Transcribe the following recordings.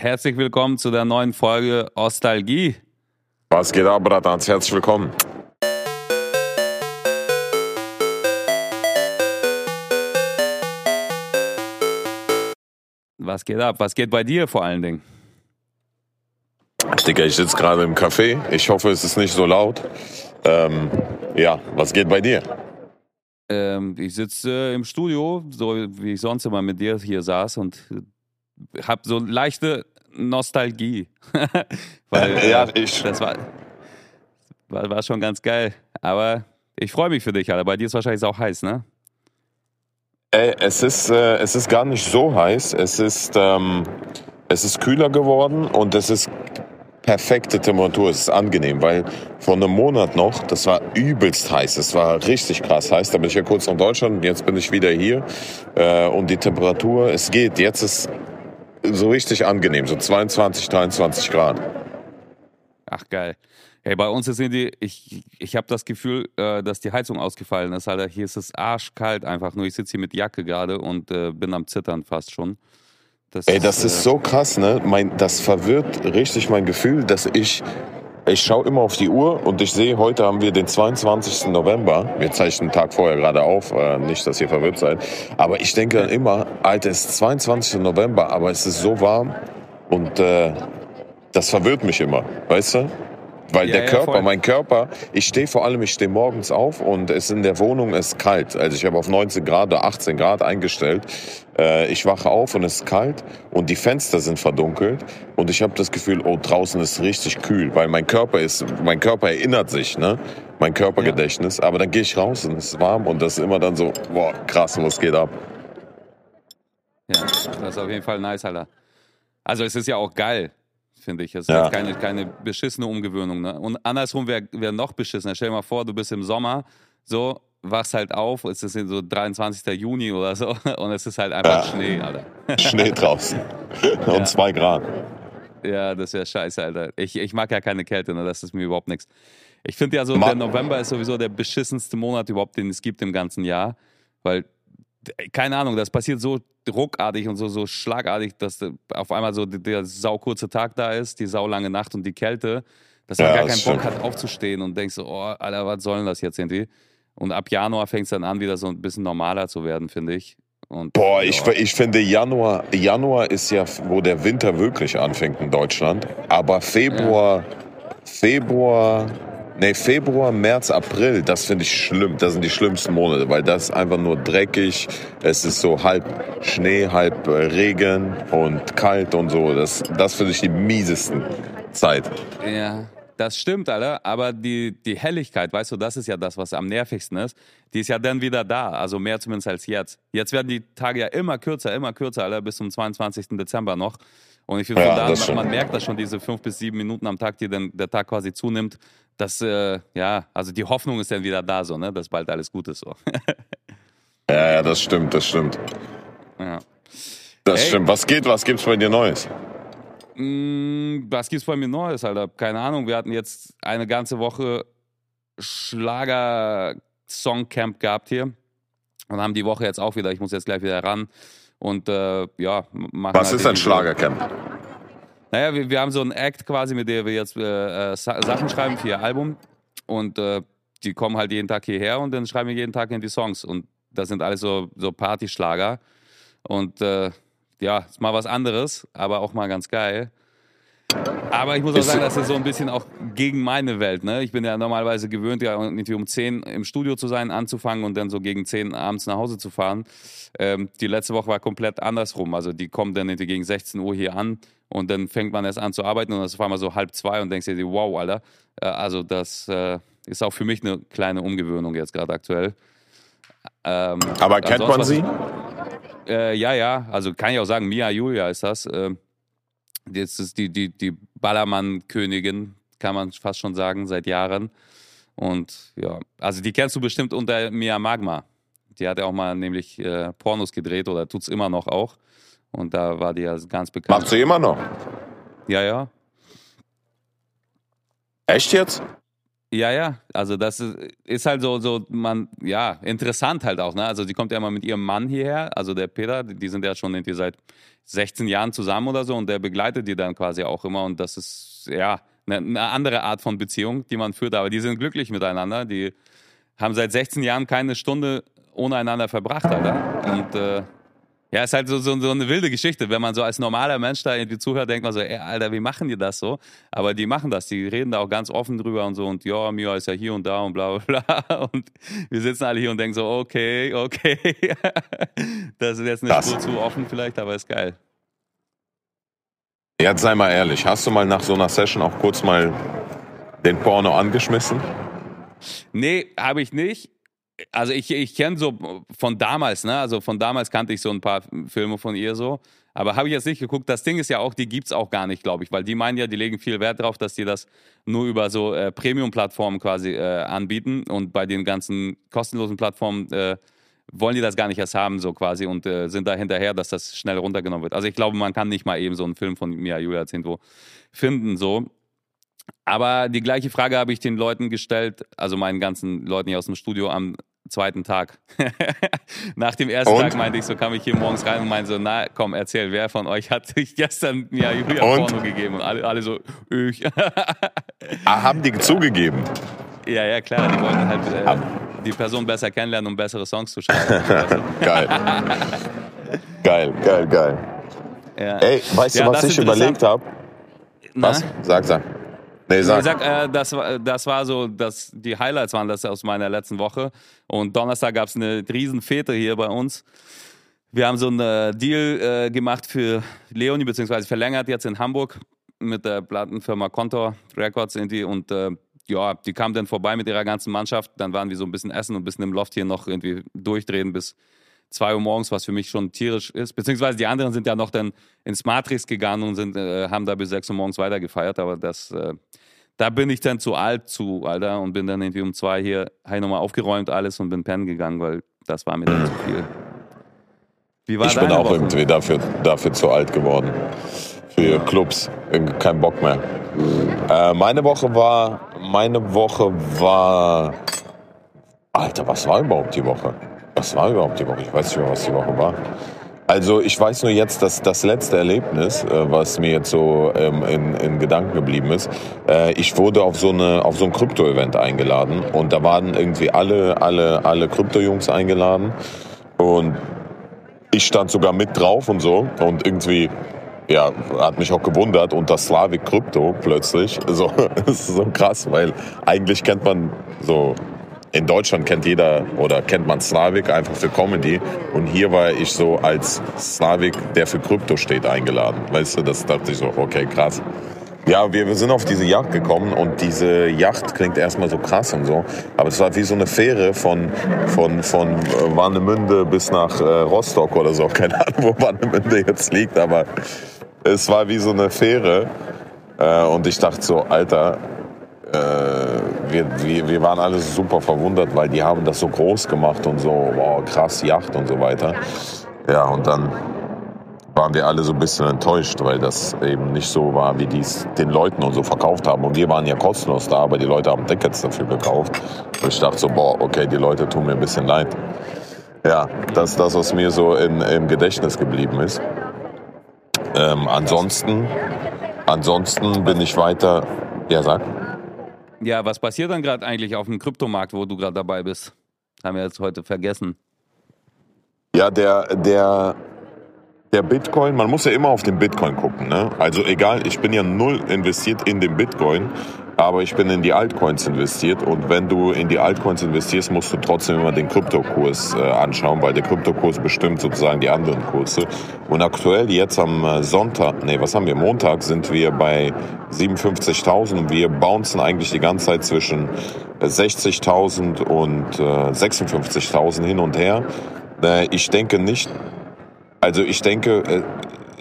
Herzlich willkommen zu der neuen Folge Ostalgie. Was geht ab, Bratans? Herzlich willkommen. Was geht ab? Was geht bei dir vor allen Dingen? Digga, ich sitze gerade im Café. Ich hoffe, es ist nicht so laut. Ähm, ja, was geht bei dir? Ähm, ich sitze äh, im Studio, so wie ich sonst immer mit dir hier saß und habe so leichte Nostalgie. Weil, ja, äh, ich. Das war, war, war schon ganz geil. Aber ich freue mich für dich, Alter. Bei dir ist wahrscheinlich auch heiß, ne? Ey, es ist, äh, es ist gar nicht so heiß. Es ist, ähm, es ist kühler geworden und es ist perfekte Temperatur. Es ist angenehm, weil vor einem Monat noch, das war übelst heiß. Es war richtig krass heiß. Da bin ich ja kurz nach Deutschland. Jetzt bin ich wieder hier. Äh, und die Temperatur, es geht. Jetzt ist so richtig angenehm. So 22, 23 Grad. Ach, geil. Hey, bei uns sind die, ich, ich habe das Gefühl, äh, dass die Heizung ausgefallen ist, Alter. Hier ist es arschkalt einfach nur. Ich sitze hier mit Jacke gerade und äh, bin am Zittern fast schon. Das Ey, das ist, ist so krass, ne? Mein, das verwirrt richtig mein Gefühl, dass ich, ich schaue immer auf die Uhr und ich sehe, heute haben wir den 22. November. Wir zeichnen einen Tag vorher gerade auf, äh, nicht, dass ihr verwirrt seid. Aber ich denke dann immer, Alter, es ist 22. November, aber es ist so warm und äh, das verwirrt mich immer, weißt du? Weil ja, der Körper, ja, mein Körper, ich stehe vor allem, ich stehe morgens auf und es in der Wohnung ist kalt. Also ich habe auf 19 Grad oder 18 Grad eingestellt. Äh, ich wache auf und es ist kalt und die Fenster sind verdunkelt und ich habe das Gefühl, oh draußen ist richtig kühl, weil mein Körper ist, mein Körper erinnert sich, ne, mein Körpergedächtnis. Ja. Aber dann gehe ich raus und es ist warm und das ist immer dann so, boah krass, was geht ab. Ja, das ist auf jeden Fall nice, Alter. Also es ist ja auch geil finde ich. Es ist ja. keine, keine beschissene Umgewöhnung. Ne? Und andersrum wäre wär noch beschissener. Stell dir mal vor, du bist im Sommer, so, wachst halt auf, es ist so 23. Juni oder so und es ist halt einfach ja. Schnee, Alter. Schnee draußen. und ja. zwei Grad. Ja, das wäre scheiße, Alter. Ich, ich mag ja keine Kälte, ne? das ist mir überhaupt nichts. Ich finde ja so, Ma der November ist sowieso der beschissenste Monat überhaupt, den es gibt im ganzen Jahr, weil keine Ahnung, das passiert so ruckartig und so, so schlagartig, dass auf einmal so der saukurze Tag da ist, die saulange Nacht und die Kälte, dass man ja, gar keinen Bock hat aufzustehen und denkst so, oh, Alter, was soll denn das jetzt irgendwie? Und ab Januar fängt es dann an, wieder so ein bisschen normaler zu werden, finde ich. Und, Boah, ich, ich finde Januar, Januar ist ja, wo der Winter wirklich anfängt in Deutschland. Aber Februar, ja. Februar, Nee, Februar, März, April, das finde ich schlimm. Das sind die schlimmsten Monate, weil das ist einfach nur dreckig. Es ist so halb Schnee, halb äh, Regen und kalt und so. Das, das finde ich die miesesten Zeit. Ja, das stimmt, Alter. Aber die, die Helligkeit, weißt du, das ist ja das, was am nervigsten ist. Die ist ja dann wieder da. Also mehr zumindest als jetzt. Jetzt werden die Tage ja immer kürzer, immer kürzer, Alter, bis zum 22. Dezember noch. Und ich finde, ja, da, man merkt das schon, diese fünf bis sieben Minuten am Tag, die dann der Tag quasi zunimmt, dass, äh, ja, also die Hoffnung ist dann wieder da, so, ne, dass bald alles gut ist. So. ja, ja, das stimmt, das stimmt. Ja. Das hey. stimmt. Was geht, was gibt's bei dir Neues? Mm, was gibt's bei mir Neues, Alter? Keine Ahnung. Wir hatten jetzt eine ganze Woche Schlager-Songcamp gehabt hier und haben die Woche jetzt auch wieder. Ich muss jetzt gleich wieder ran und äh, ja, machen. Was halt ist ein Schlagercamp? Naja, wir, wir haben so einen Act quasi, mit dem wir jetzt äh, äh Sachen schreiben für ihr Album. Und äh, die kommen halt jeden Tag hierher und dann schreiben wir jeden Tag in die Songs. Und das sind alles so, so Partyschlager. Und äh, ja, ist mal was anderes, aber auch mal ganz geil. Aber ich muss auch sagen, das ist so ein bisschen auch gegen meine Welt. Ne? Ich bin ja normalerweise gewöhnt, ja irgendwie um 10 im Studio zu sein, anzufangen und dann so gegen 10 abends nach Hause zu fahren. Ähm, die letzte Woche war komplett andersrum. Also die kommen dann gegen 16 Uhr hier an und dann fängt man erst an zu arbeiten und dann ist auf einmal so halb zwei und denkst dir, wow, Alter. Äh, also das äh, ist auch für mich eine kleine Umgewöhnung jetzt gerade aktuell. Ähm, Aber kennt man sie? Äh, ja, ja. Also kann ich auch sagen, Mia Julia ist das. Ähm, Jetzt ist die, die, die Ballermann-Königin, kann man fast schon sagen, seit Jahren. Und ja, also die kennst du bestimmt unter Mia Magma. Die hat ja auch mal nämlich äh, Pornos gedreht oder tut es immer noch auch. Und da war die ja ganz bekannt. Macht sie immer noch? Ja, ja. Echt jetzt? Ja, ja, also das ist, halt so, so, man, ja, interessant halt auch, ne? Also die kommt ja immer mit ihrem Mann hierher, also der Peter, die sind ja schon irgendwie seit 16 Jahren zusammen oder so und der begleitet die dann quasi auch immer und das ist, ja, eine, eine andere Art von Beziehung, die man führt, aber die sind glücklich miteinander, die haben seit 16 Jahren keine Stunde ohne einander verbracht, Alter. Und äh, ja, ist halt so, so, so eine wilde Geschichte. Wenn man so als normaler Mensch da irgendwie zuhört, denkt man so, ey, Alter, wie machen die das so? Aber die machen das, die reden da auch ganz offen drüber und so und ja, Mia ist ja hier und da und bla bla bla. Und wir sitzen alle hier und denken so, okay, okay. Das ist jetzt eine Das- Spur zu offen vielleicht, aber ist geil. Jetzt sei mal ehrlich, hast du mal nach so einer Session auch kurz mal den Porno angeschmissen? Nee, habe ich nicht. Also ich, ich kenne so von damals, ne? Also von damals kannte ich so ein paar Filme von ihr so. Aber habe ich jetzt nicht geguckt. Das Ding ist ja auch, die gibt's auch gar nicht, glaube ich, weil die meinen ja, die legen viel Wert drauf, dass die das nur über so äh, Premium-Plattformen quasi äh, anbieten und bei den ganzen kostenlosen Plattformen äh, wollen die das gar nicht erst haben, so quasi und äh, sind da hinterher, dass das schnell runtergenommen wird. Also ich glaube, man kann nicht mal eben so einen Film von Mia Julia irgendwo finden, so. Aber die gleiche Frage habe ich den Leuten gestellt, also meinen ganzen Leuten hier aus dem Studio am zweiten Tag. Nach dem ersten Und? Tag meinte ich so, kam ich hier morgens rein und meinte so, na komm, erzähl, wer von euch hat sich gestern Mia Julia Und? Porno gegeben? Und alle, alle so, ich. Ah, haben die zugegeben? ja, ja, klar, die wollten halt äh, die Person besser kennenlernen, um bessere Songs zu schreiben. Geil. geil, geil, geil. ja. Ey, weißt Ja, du, was ich überlegt habe? Was? Sag, sag. Nee, Ich sag. sag, äh, das, war- das war so, das, die Highlights waren das aus meiner letzten Woche. Und Donnerstag gab es eine riesen Fete hier bei uns. Wir haben so einen äh, Deal äh, gemacht für Leonie, beziehungsweise verlängert jetzt in Hamburg mit der Plattenfirma Contour Records irgendwie. Und äh, ja, die kam dann vorbei mit ihrer ganzen Mannschaft. Dann waren wir so ein bisschen essen und ein bisschen im Loft hier noch irgendwie durchdrehen bis 2 Uhr morgens, was für mich schon tierisch ist. Beziehungsweise die anderen sind ja noch dann ins Matrix gegangen und sind, äh, haben da bis 6 Uhr morgens weiter gefeiert. Aber das, äh, da bin ich dann zu alt zu, Alter, und bin dann irgendwie um zwei hier, habe ich nochmal aufgeräumt alles und bin pennen gegangen, weil das war mir dann zu viel. Wie war Ich bin auch Woche? irgendwie dafür, dafür zu alt geworden. Für Clubs. Kein Bock mehr. Äh, meine Woche war. Meine Woche war. Alter, was war überhaupt die Woche? Was war überhaupt die Woche? Ich weiß nicht mehr, was die Woche war. Also ich weiß nur jetzt, dass das letzte Erlebnis, äh, was mir jetzt so ähm, in, in Gedanken geblieben ist, äh, ich wurde auf so, eine, auf so ein Krypto-Event eingeladen und da waren irgendwie alle, alle, alle Krypto-Jungs eingeladen und ich stand sogar mit drauf und so und irgendwie ja, hat mich auch gewundert und das Slavic Krypto plötzlich, so, das ist so krass, weil eigentlich kennt man so, in Deutschland kennt jeder oder kennt man Slavic einfach für Comedy und hier war ich so als Slavic, der für Krypto steht, eingeladen. Weißt du, das dachte ich so, okay, krass. Ja, wir, wir sind auf diese Yacht gekommen und diese Yacht klingt erstmal so krass und so, aber es war wie so eine Fähre von, von, von äh, Warnemünde bis nach äh, Rostock oder so. Keine Ahnung, wo Warnemünde jetzt liegt, aber es war wie so eine Fähre äh, und ich dachte so, Alter, äh, wir, wir, wir waren alle super verwundert, weil die haben das so groß gemacht und so, wow, krass, Yacht und so weiter. Ja, und dann waren wir alle so ein bisschen enttäuscht, weil das eben nicht so war, wie die es den Leuten und so verkauft haben. Und wir waren ja kostenlos da, aber die Leute haben Tickets dafür gekauft. Und ich dachte so, boah, okay, die Leute tun mir ein bisschen leid. Ja, das ist das, was mir so in, im Gedächtnis geblieben ist. Ähm, ansonsten, ansonsten bin ich weiter. Ja, sag. Ja, was passiert dann gerade eigentlich auf dem Kryptomarkt, wo du gerade dabei bist? Haben wir jetzt heute vergessen. Ja, der, der, der Bitcoin, man muss ja immer auf den Bitcoin gucken. Ne? Also egal, ich bin ja null investiert in den Bitcoin, aber ich bin in die Altcoins investiert. Und wenn du in die Altcoins investierst, musst du trotzdem immer den Kryptokurs äh, anschauen, weil der Kryptokurs bestimmt sozusagen die anderen Kurse. Und aktuell jetzt am äh, Sonntag, nee, was haben wir? Montag sind wir bei 57.000 und wir bouncen eigentlich die ganze Zeit zwischen äh, 60.000 und äh, 56.000 hin und her. Äh, ich denke nicht, also ich denke, äh,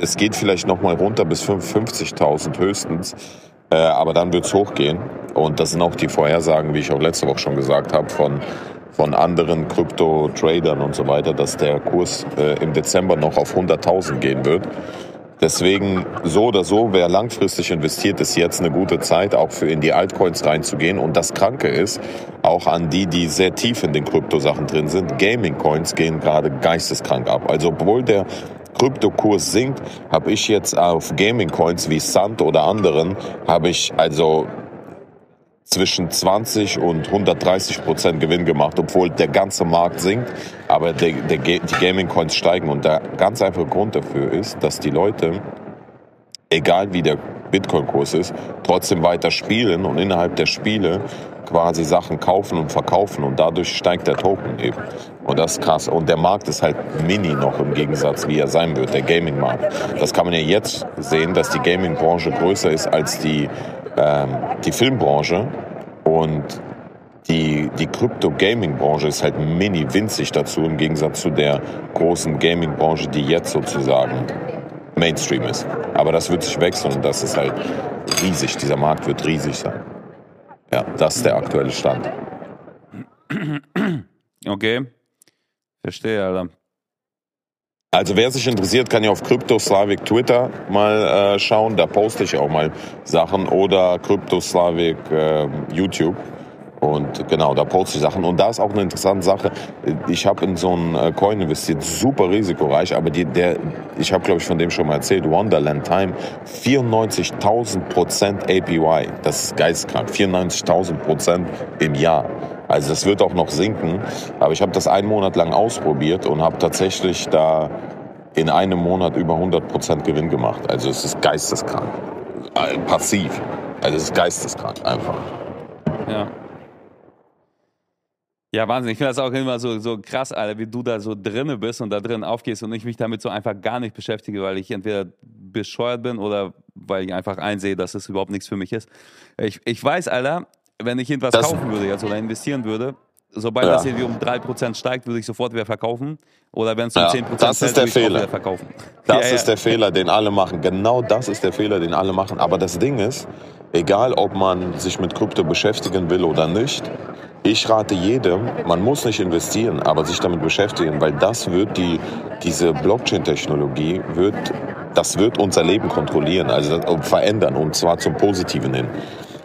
es geht vielleicht noch mal runter bis 55.000 höchstens, äh, aber dann wird's hochgehen. Und das sind auch die Vorhersagen, wie ich auch letzte Woche schon gesagt habe, von, von anderen Krypto-Tradern und so weiter, dass der Kurs äh, im Dezember noch auf 100.000 gehen wird. Deswegen so oder so, wer langfristig investiert, ist jetzt eine gute Zeit, auch für in die Altcoins reinzugehen. Und das Kranke ist, auch an die, die sehr tief in den Kryptosachen drin sind, Gaming-Coins gehen gerade geisteskrank ab. Also obwohl der Kryptokurs sinkt, habe ich jetzt auf Gaming-Coins wie Sand oder anderen, habe ich also zwischen 20 und 130 Prozent Gewinn gemacht, obwohl der ganze Markt sinkt, aber der, der, die Gaming-Coins steigen. Und der ganz einfache Grund dafür ist, dass die Leute, egal wie der Bitcoin-Kurs ist, trotzdem weiter spielen und innerhalb der Spiele quasi Sachen kaufen und verkaufen und dadurch steigt der Token eben. Und das ist krass. Und der Markt ist halt mini noch im Gegensatz, wie er sein wird, der Gaming-Markt. Das kann man ja jetzt sehen, dass die Gaming-Branche größer ist als die ähm, die Filmbranche und die, die Crypto-Gaming-Branche ist halt mini winzig dazu im Gegensatz zu der großen Gaming-Branche, die jetzt sozusagen Mainstream ist. Aber das wird sich wechseln und das ist halt riesig. Dieser Markt wird riesig sein. Ja, das ist der aktuelle Stand. Okay. Verstehe, Alter. Also wer sich interessiert, kann ja auf CryptoSlavic Twitter mal äh, schauen. Da poste ich auch mal Sachen oder CryptoSlavic äh, YouTube. Und genau, da poste ich Sachen. Und da ist auch eine interessante Sache. Ich habe in so einen äh, Coin investiert, super risikoreich, aber die, der, ich habe glaube ich von dem schon mal erzählt, Wonderland Time, 94.000 Prozent APY. Das ist geistkrank. 94.000 Prozent im Jahr. Also das wird auch noch sinken. Aber ich habe das einen Monat lang ausprobiert und habe tatsächlich da in einem Monat über 100% Gewinn gemacht. Also es ist geisteskrank. Äh, passiv. Also es ist geisteskrank einfach. Ja. Ja, Wahnsinn. Ich finde das auch immer so, so krass, Alter, wie du da so drinne bist und da drin aufgehst und ich mich damit so einfach gar nicht beschäftige, weil ich entweder bescheuert bin oder weil ich einfach einsehe, dass es überhaupt nichts für mich ist. Ich, ich weiß, Alter, wenn ich irgendwas das, kaufen würde jetzt oder investieren würde, sobald ja. das irgendwie um 3% steigt, würde ich sofort wieder verkaufen. Oder wenn es um ja, 10% das fällt, ist der Fehler. wieder verkaufen. Das ja, ist der Fehler, den alle machen. Genau das ist der Fehler, den alle machen. Aber das Ding ist, egal ob man sich mit Krypto beschäftigen will oder nicht, ich rate jedem, man muss nicht investieren, aber sich damit beschäftigen, weil das wird die, diese Blockchain-Technologie wird, das wird unser Leben kontrollieren, also verändern und zwar zum Positiven hin.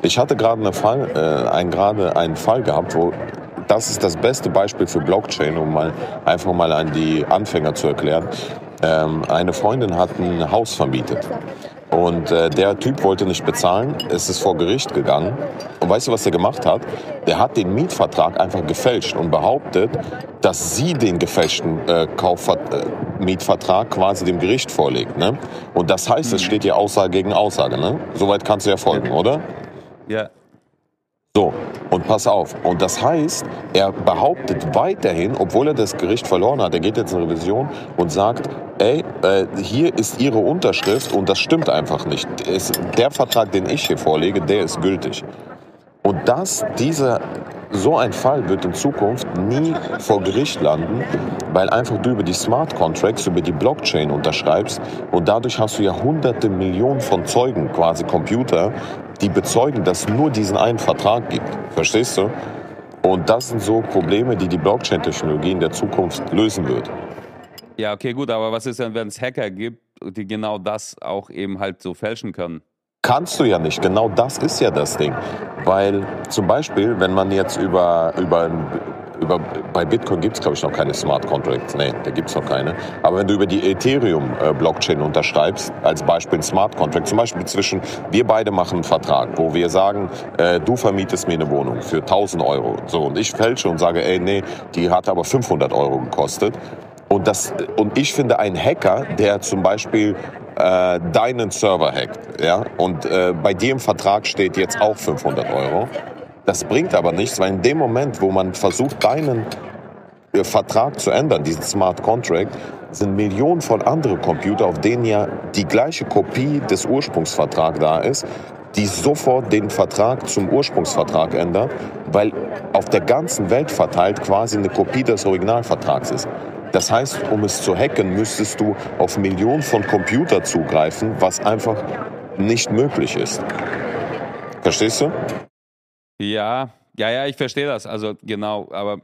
Ich hatte gerade eine Fall, äh, ein, gerade einen Fall gehabt, wo das ist das beste Beispiel für Blockchain, um mal einfach mal an die Anfänger zu erklären. Ähm, eine Freundin hat ein Haus vermietet und äh, der Typ wollte nicht bezahlen. Es ist vor Gericht gegangen. Und weißt du, was er gemacht hat? Der hat den Mietvertrag einfach gefälscht und behauptet, dass sie den gefälschten äh, Kaufver äh, Mietvertrag quasi dem Gericht vorlegt. Ne? Und das heißt, es mhm. steht ja Aussage gegen Aussage. Ne? Soweit kannst du ja folgen, oder? Ja. So, und pass auf. Und das heißt, er behauptet weiterhin, obwohl er das Gericht verloren hat, er geht jetzt in Revision und sagt, ey, äh, hier ist Ihre Unterschrift und das stimmt einfach nicht. Es, der Vertrag, den ich hier vorlege, der ist gültig. Und das, dieser, so ein Fall wird in Zukunft nie vor Gericht landen, weil einfach du über die Smart Contracts, über die Blockchain unterschreibst und dadurch hast du ja hunderte Millionen von Zeugen, quasi Computer, die bezeugen, dass es nur diesen einen Vertrag gibt. Verstehst du? Und das sind so Probleme, die die Blockchain-Technologie in der Zukunft lösen wird. Ja, okay, gut, aber was ist denn, wenn es Hacker gibt, die genau das auch eben halt so fälschen können? Kannst du ja nicht. Genau das ist ja das Ding. Weil zum Beispiel, wenn man jetzt über, über, über bei Bitcoin gibt es glaube ich noch keine Smart Contracts. Nee, da gibt es noch keine. Aber wenn du über die Ethereum-Blockchain unterschreibst, als Beispiel ein Smart Contract, zum Beispiel zwischen, wir beide machen einen Vertrag, wo wir sagen, äh, du vermietest mir eine Wohnung für 1000 Euro. So, und ich fälsche und sage, ey, nee, die hat aber 500 Euro gekostet. Und, das, und ich finde, ein Hacker, der zum Beispiel äh, deinen Server hackt, ja, und äh, bei dir im Vertrag steht jetzt auch 500 Euro, das bringt aber nichts, weil in dem Moment, wo man versucht, deinen äh, Vertrag zu ändern, diesen Smart Contract, sind Millionen von anderen Computer, auf denen ja die gleiche Kopie des Ursprungsvertrags da ist, die sofort den Vertrag zum Ursprungsvertrag ändern, weil auf der ganzen Welt verteilt quasi eine Kopie des Originalvertrags ist. Das heißt, um es zu hacken, müsstest du auf Millionen von Computer zugreifen, was einfach nicht möglich ist. Verstehst du? Ja, ja, ja, ich verstehe das. Also genau, aber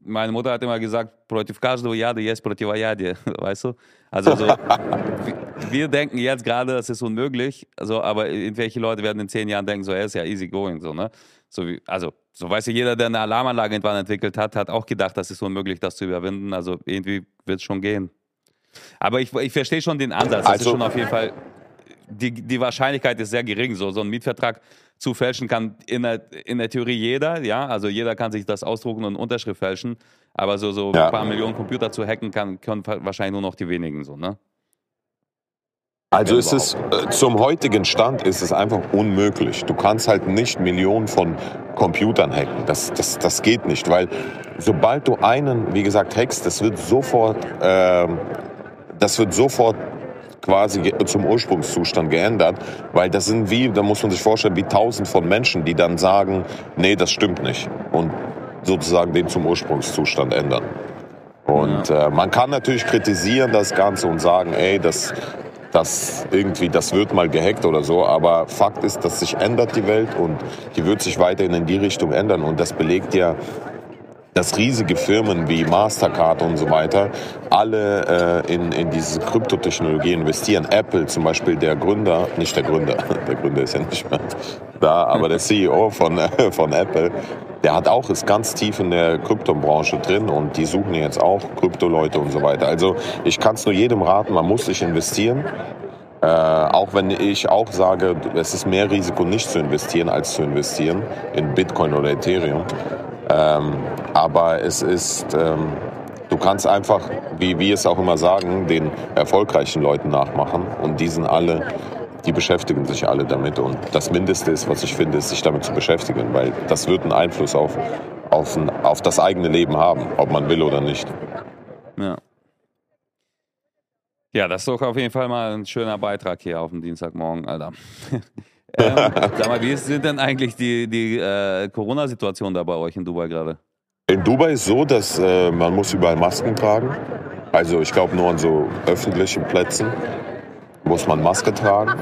meine Mutter hat immer gesagt, против каждого яда есть противоядие, weißt du? Also so, wir denken jetzt gerade, das ist unmöglich, also, aber irgendwelche Leute werden in zehn Jahren denken, so, er ist ja easy going, so, ne? So wie, also, so weiß ja jeder, der eine Alarmanlage irgendwann entwickelt hat, hat auch gedacht, das ist unmöglich, das zu überwinden. Also irgendwie wird es schon gehen. Aber ich, ich verstehe schon den Ansatz. Das also, ist schon auf jeden Fall, die, die Wahrscheinlichkeit ist sehr gering. So, so einen Mietvertrag zu fälschen kann in der, in der Theorie jeder, ja. Also jeder kann sich das ausdrucken und Unterschrift fälschen. Aber so, so ja. ein paar Millionen Computer zu hacken kann, können wahrscheinlich nur noch die wenigen so, ne? Also ist es äh, zum heutigen Stand ist es einfach unmöglich. Du kannst halt nicht Millionen von Computern hacken. Das, das, das geht nicht, weil sobald du einen, wie gesagt, hackst, das wird sofort, äh, das wird sofort quasi zum Ursprungszustand geändert, weil das sind wie, da muss man sich vorstellen, wie tausend von Menschen, die dann sagen, nee, das stimmt nicht und sozusagen den zum Ursprungszustand ändern. Und äh, man kann natürlich kritisieren das Ganze und sagen, ey, das dass irgendwie das wird mal gehackt oder so, aber Fakt ist, dass sich ändert die Welt und die wird sich weiterhin in die Richtung ändern und das belegt ja dass riesige Firmen wie Mastercard und so weiter alle äh, in, in diese Kryptotechnologie investieren. Apple zum Beispiel, der Gründer, nicht der Gründer, der Gründer ist ja nicht mehr da, aber der CEO von, äh, von Apple, der hat auch, ist ganz tief in der Kryptobranche drin und die suchen jetzt auch Kryptoleute und so weiter. Also ich kann es nur jedem raten, man muss sich investieren. Äh, auch wenn ich auch sage, es ist mehr Risiko nicht zu investieren, als zu investieren in Bitcoin oder Ethereum. Ähm, aber es ist, ähm, du kannst einfach, wie wir es auch immer sagen, den erfolgreichen Leuten nachmachen und die alle die beschäftigen sich alle damit. Und das Mindeste ist, was ich finde, ist, sich damit zu beschäftigen, weil das wird einen Einfluss auf, auf, ein, auf das eigene Leben haben, ob man will oder nicht. Ja. Ja, das ist doch auf jeden Fall mal ein schöner Beitrag hier auf dem Dienstagmorgen, Alter. ähm, sag mal, wie sind denn eigentlich die, die äh, Corona-Situation da bei euch in Dubai gerade? In Dubai ist so, dass äh, man muss überall Masken tragen. Also ich glaube nur an so öffentlichen Plätzen muss man Maske tragen.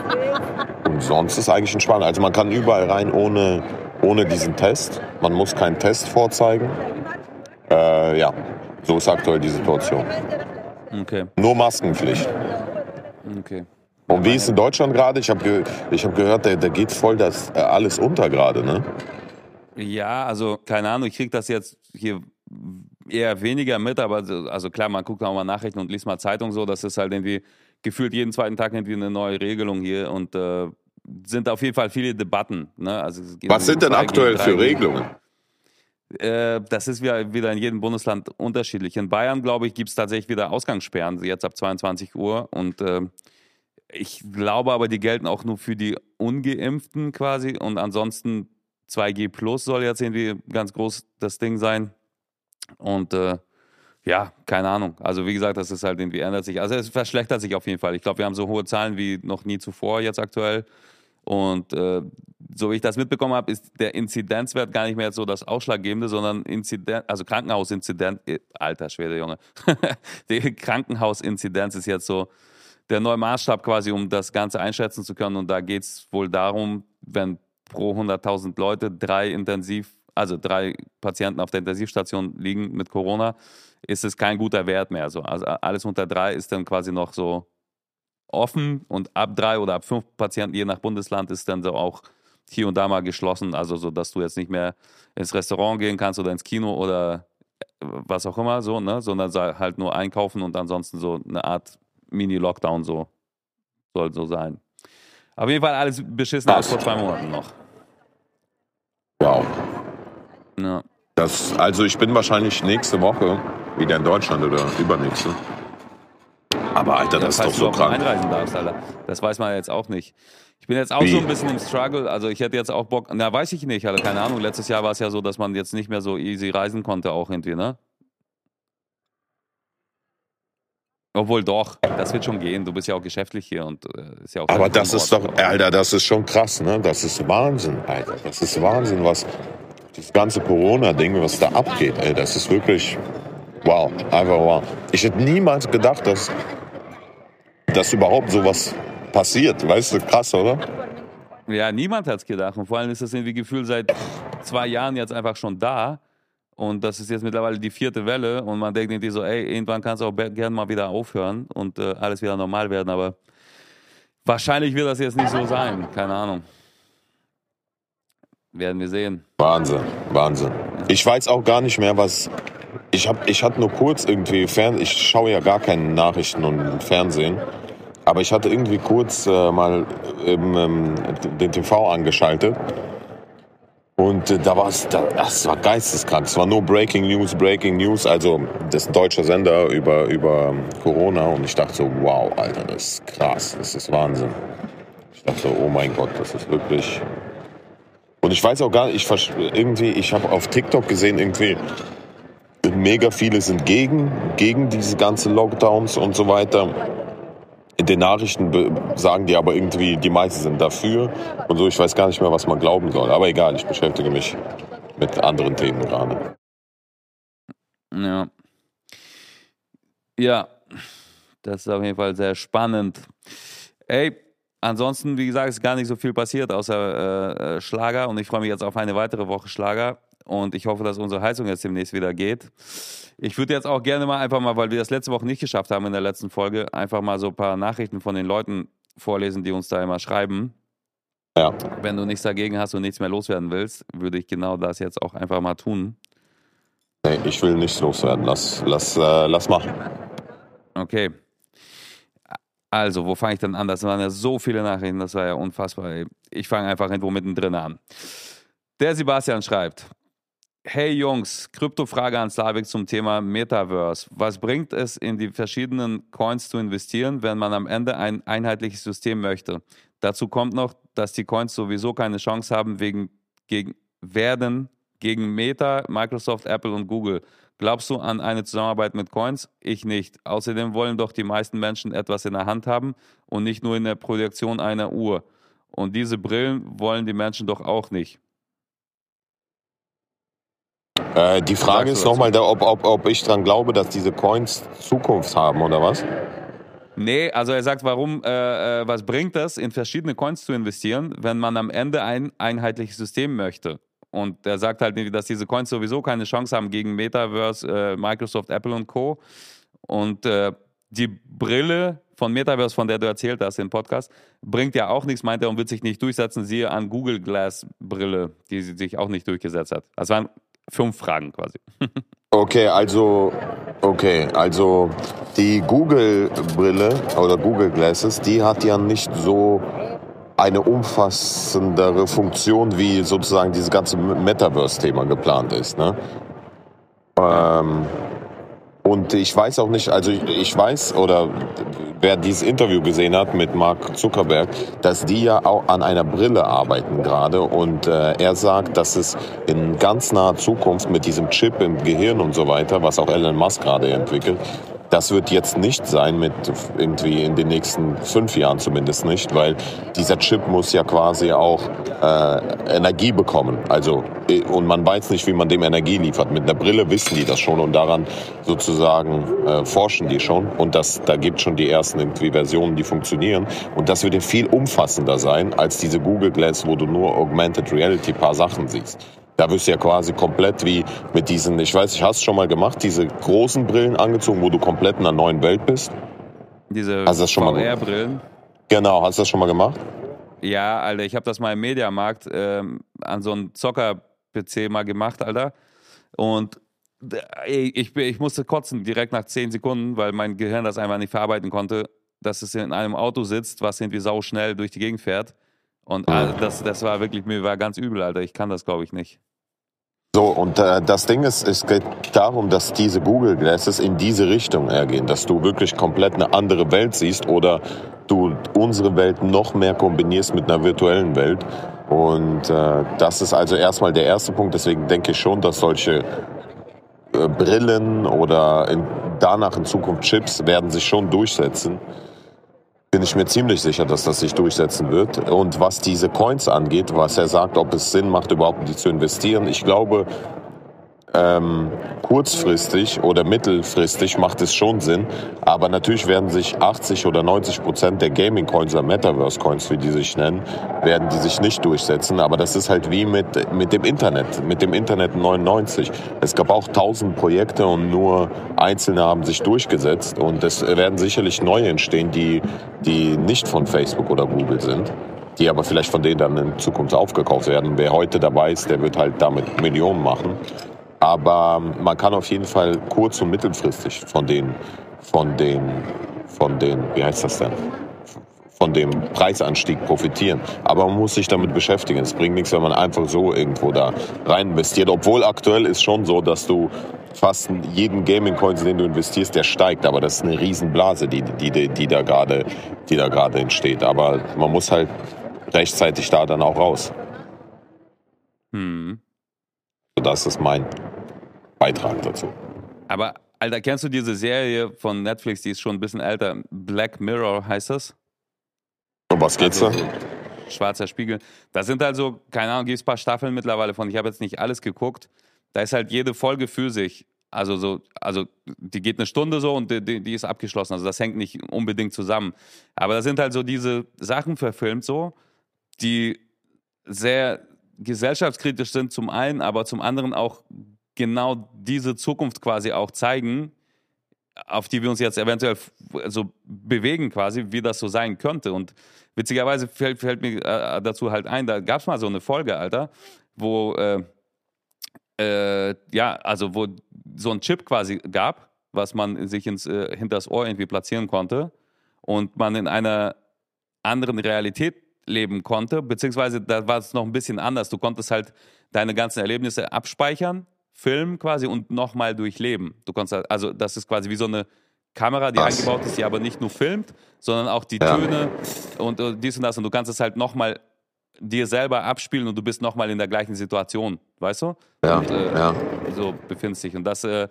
Und sonst ist eigentlich entspannt. Also man kann überall rein ohne, ohne diesen Test. Man muss keinen Test vorzeigen. Äh, ja, so ist aktuell die Situation. Okay. Nur Maskenpflicht. Okay. Und wie ist in Deutschland gerade? Ich habe ge hab gehört, der, der geht voll das äh, alles unter gerade, ne? Ja, also keine Ahnung, ich kriege das jetzt hier eher weniger mit, aber also klar, man guckt auch mal Nachrichten und liest mal Zeitung so, das ist halt irgendwie gefühlt jeden zweiten Tag irgendwie eine neue Regelung hier und äh, sind auf jeden Fall viele Debatten. Ne? Also Was sind denn aktuell für Regelungen? Äh, das ist wieder, wieder in jedem Bundesland unterschiedlich. In Bayern, glaube ich, gibt es tatsächlich wieder Ausgangssperren, jetzt ab 22 Uhr. Und äh, ich glaube aber, die gelten auch nur für die Ungeimpften quasi. Und ansonsten 2G Plus soll jetzt irgendwie ganz groß das Ding sein. Und äh, ja, keine Ahnung. Also wie gesagt, das ist halt irgendwie ändert sich. Also es verschlechtert sich auf jeden Fall. Ich glaube, wir haben so hohe Zahlen wie noch nie zuvor jetzt aktuell. Und äh, so wie ich das mitbekommen habe, ist der Inzidenzwert gar nicht mehr so das Ausschlaggebende, sondern Inzidenz, also Krankenhausinzidenz, äh, alter Schwede, Junge. die Krankenhausinzidenz ist jetzt so der neue Maßstab quasi, um das Ganze einschätzen zu können. Und da geht es wohl darum, wenn pro 100.000 Leute drei intensiv, also drei Patienten auf der Intensivstation liegen mit Corona, ist es kein guter Wert mehr. So. Also alles unter drei ist dann quasi noch so offen und ab drei oder ab fünf Patienten, je nach Bundesland, ist dann so auch hier und da mal geschlossen. Also so, dass du jetzt nicht mehr ins Restaurant gehen kannst oder ins Kino oder äh, was auch immer so, ne? Sondern halt nur einkaufen und ansonsten so eine Art Mini-Lockdown so soll so sein. Auf jeden Fall alles beschissen als vor zwei Monaten noch. Wow. Ja. Das, also ich bin wahrscheinlich nächste Woche wieder in Deutschland oder übernächste. Aber Alter, das ja, ist doch so krank. einreisen darfst, Alter. Das weiß man jetzt auch nicht. Ich bin jetzt auch Wie? so ein bisschen im Struggle. Also ich hätte jetzt auch Bock, na weiß ich nicht, Alter, keine Ahnung. Letztes Jahr war es ja so, dass man jetzt nicht mehr so easy reisen konnte auch irgendwie, ne? Obwohl doch, das wird schon gehen. Du bist ja auch geschäftlich hier und äh, ist ja auch. Aber das ist doch, Alter, das ist schon krass, ne? Das ist Wahnsinn, Alter. Das ist Wahnsinn, was das ganze Corona-Ding, was da abgeht, ey. Das ist wirklich Wow, einfach wow. Ich hätte niemals gedacht, dass, dass überhaupt sowas passiert. Weißt du, krass, oder? Ja, niemand hat es gedacht. Und vor allem ist das irgendwie Gefühl seit zwei Jahren jetzt einfach schon da. Und das ist jetzt mittlerweile die vierte Welle und man denkt irgendwie so, ey, irgendwann kann es auch gerne mal wieder aufhören und äh, alles wieder normal werden, aber wahrscheinlich wird das jetzt nicht so sein, keine Ahnung. Werden wir sehen. Wahnsinn, Wahnsinn. Ich weiß auch gar nicht mehr, was. Ich, hab, ich hatte nur kurz irgendwie Fernsehen. Ich schaue ja gar keine Nachrichten und Fernsehen. Aber ich hatte irgendwie kurz äh, mal ähm, den TV angeschaltet und äh, da war es, da, das war geisteskrank. Es war nur Breaking News, Breaking News. Also das ist ein deutscher Sender über, über Corona. Und ich dachte so, wow, Alter, das ist krass, das ist Wahnsinn. Ich dachte so, oh mein Gott, das ist wirklich. Und ich weiß auch gar nicht, ich irgendwie, ich habe auf TikTok gesehen, irgendwie mega viele sind gegen, gegen diese ganzen Lockdowns und so weiter. In den Nachrichten sagen die aber irgendwie, die meisten sind dafür und so. Ich weiß gar nicht mehr, was man glauben soll. Aber egal, ich beschäftige mich mit anderen Themen gerade. Ja. Ja, das ist auf jeden Fall sehr spannend. Ey, ansonsten, wie gesagt, ist gar nicht so viel passiert außer äh, äh Schlager und ich freue mich jetzt auf eine weitere Woche Schlager und ich hoffe, dass unsere Heizung jetzt demnächst wieder geht. Ich würde jetzt auch gerne mal einfach mal, weil wir das letzte Woche nicht geschafft haben in der letzten Folge, einfach mal so ein paar Nachrichten von den Leuten vorlesen, die uns da immer schreiben. Ja. Wenn du nichts dagegen hast und nichts mehr loswerden willst, würde ich genau das jetzt auch einfach mal tun. Nee, ich will nichts loswerden. Lass, lass, äh, lass machen. Okay. Also, wo fange ich denn an? Das waren ja so viele Nachrichten, das war ja unfassbar. Ich fange einfach irgendwo mittendrin an. Der Sebastian schreibt: Hey Jungs, Kryptofrage an Slavik zum Thema Metaverse. Was bringt es, in die verschiedenen Coins zu investieren, wenn man am Ende ein einheitliches System möchte? Dazu kommt noch, dass die Coins sowieso keine Chance haben wegen, gegen, werden gegen Meta, Microsoft, Apple und Google. Glaubst du an eine Zusammenarbeit mit Coins? Ich nicht. Außerdem wollen doch die meisten Menschen etwas in der Hand haben und nicht nur in der Projektion einer Uhr. Und diese Brillen wollen die Menschen doch auch nicht. Äh, die Frage ist nochmal, ob, ob, ob ich dran glaube, dass diese Coins Zukunft haben oder was? Nee, also er sagt, warum, äh, äh, was bringt das, in verschiedene Coins zu investieren, wenn man am Ende ein einheitliches System möchte? Und er sagt halt, dass diese Coins sowieso keine Chance haben gegen Metaverse, äh, Microsoft, Apple und Co. Und äh, die Brille von Metaverse, von der du erzählt hast im Podcast, bringt ja auch nichts, meint er, und wird sich nicht durchsetzen. Siehe an Google Glass Brille, die sich auch nicht durchgesetzt hat. Das waren fünf Fragen quasi. Okay, also okay, also die Google Brille oder Google Glasses, die hat ja nicht so eine umfassendere Funktion, wie sozusagen dieses ganze Metaverse-Thema geplant ist. Ne? Ähm, und ich weiß auch nicht, also ich, ich, weiß, oder wer dieses Interview gesehen hat mit Mark Zuckerberg, dass die ja auch an einer Brille arbeiten gerade. Und äh, er sagt, dass es in ganz naher Zukunft mit diesem Chip im Gehirn und so weiter, was auch Elon Musk gerade entwickelt, das wird jetzt nicht sein mit irgendwie in den nächsten fünf Jahren zumindest nicht, weil dieser Chip muss ja quasi auch äh, Energie bekommen. Also äh, und man weiß nicht, wie man dem Energie liefert. Mit einer Brille wissen die das schon und daran sozusagen äh, forschen die schon. Und das, da gibt schon die ersten irgendwie Versionen, die funktionieren. Und das wird ja viel umfassender sein als diese Google Glass, wo du nur Augmented Reality paar Sachen siehst. Da wirst du ja quasi komplett wie mit diesen, ich weiß, ich hast schon mal gemacht, diese großen Brillen angezogen, wo du komplett in einer neuen Welt bist. Diese VR-Brillen. Genau, hast du das schon mal gemacht? Ja, Alter, ich habe das mal im Mediamarkt ähm, an so einem Zocker-PC mal gemacht, Alter. Und ich, ich musste kotzen direkt nach zehn Sekunden, weil mein Gehirn das einfach nicht verarbeiten konnte, dass es in einem Auto sitzt, was irgendwie sau schnell durch die Gegend fährt und also das, das war wirklich, mir war ganz übel, Alter. Ich kann das, glaube ich, nicht. So, und äh, das Ding ist, es geht darum, dass diese Google Glasses in diese Richtung ergehen, dass du wirklich komplett eine andere Welt siehst oder du unsere Welt noch mehr kombinierst mit einer virtuellen Welt. Und äh, das ist also erstmal der erste Punkt. Deswegen denke ich schon, dass solche äh, Brillen oder in, danach in Zukunft Chips werden sich schon durchsetzen bin ich mir ziemlich sicher, dass das sich durchsetzen wird. Und was diese Coins angeht, was er sagt, ob es Sinn macht, überhaupt die zu investieren, ich glaube, ähm, kurzfristig oder mittelfristig macht es schon Sinn. Aber natürlich werden sich 80 oder 90 Prozent der Gaming-Coins oder Metaverse-Coins, wie die sich nennen, werden die sich nicht durchsetzen. Aber das ist halt wie mit, mit dem Internet, mit dem Internet 99. Es gab auch tausend Projekte und nur einzelne haben sich durchgesetzt. Und es werden sicherlich neue entstehen, die, die nicht von Facebook oder Google sind die aber vielleicht von denen dann in Zukunft aufgekauft werden. Wer heute dabei ist, der wird halt damit Millionen machen. Aber man kann auf jeden Fall kurz- und mittelfristig von den, von den, von den, wie heißt das denn? von dem Preisanstieg profitieren. Aber man muss sich damit beschäftigen. Es bringt nichts, wenn man einfach so irgendwo da rein investiert. Obwohl aktuell ist schon so, dass du fast jeden Gaming-Coin, den du investierst, der steigt. Aber das ist eine Riesenblase, die, die, die, die da gerade, die da gerade entsteht. Aber man muss halt rechtzeitig da dann auch raus. Hm. Das ist mein Beitrag dazu. Aber, Alter, kennst du diese Serie von Netflix, die ist schon ein bisschen älter? Black Mirror heißt das? Um was geht's also, da? Schwarzer Spiegel. Da sind also, keine Ahnung, gibt es ein paar Staffeln mittlerweile von. Ich habe jetzt nicht alles geguckt. Da ist halt jede Folge für sich. Also so, also die geht eine Stunde so und die, die, ist abgeschlossen. Also das hängt nicht unbedingt zusammen. Aber da sind halt so diese Sachen verfilmt so, die sehr gesellschaftskritisch sind zum einen, aber zum anderen auch genau diese Zukunft quasi auch zeigen, auf die wir uns jetzt eventuell so bewegen quasi, wie das so sein könnte. Und witzigerweise fällt, fällt mir äh, dazu halt ein, da gab es mal so eine Folge, Alter, wo äh, äh, ja, also wo so ein Chip quasi gab, was man sich ins äh, hinters Ohr irgendwie platzieren konnte und man in einer anderen Realität leben konnte, beziehungsweise da war es noch ein bisschen anders. Du konntest halt deine ganzen Erlebnisse abspeichern, filmen quasi und nochmal durchleben. Du konntest halt, also das ist quasi wie so eine Kamera, die Was? eingebaut ist, die aber nicht nur filmt, sondern auch die ja. Töne und, und dies und das. Und du kannst es halt nochmal dir selber abspielen und du bist nochmal in der gleichen Situation, weißt du? Ja, und, äh, ja. So befindest dich. Und das, äh,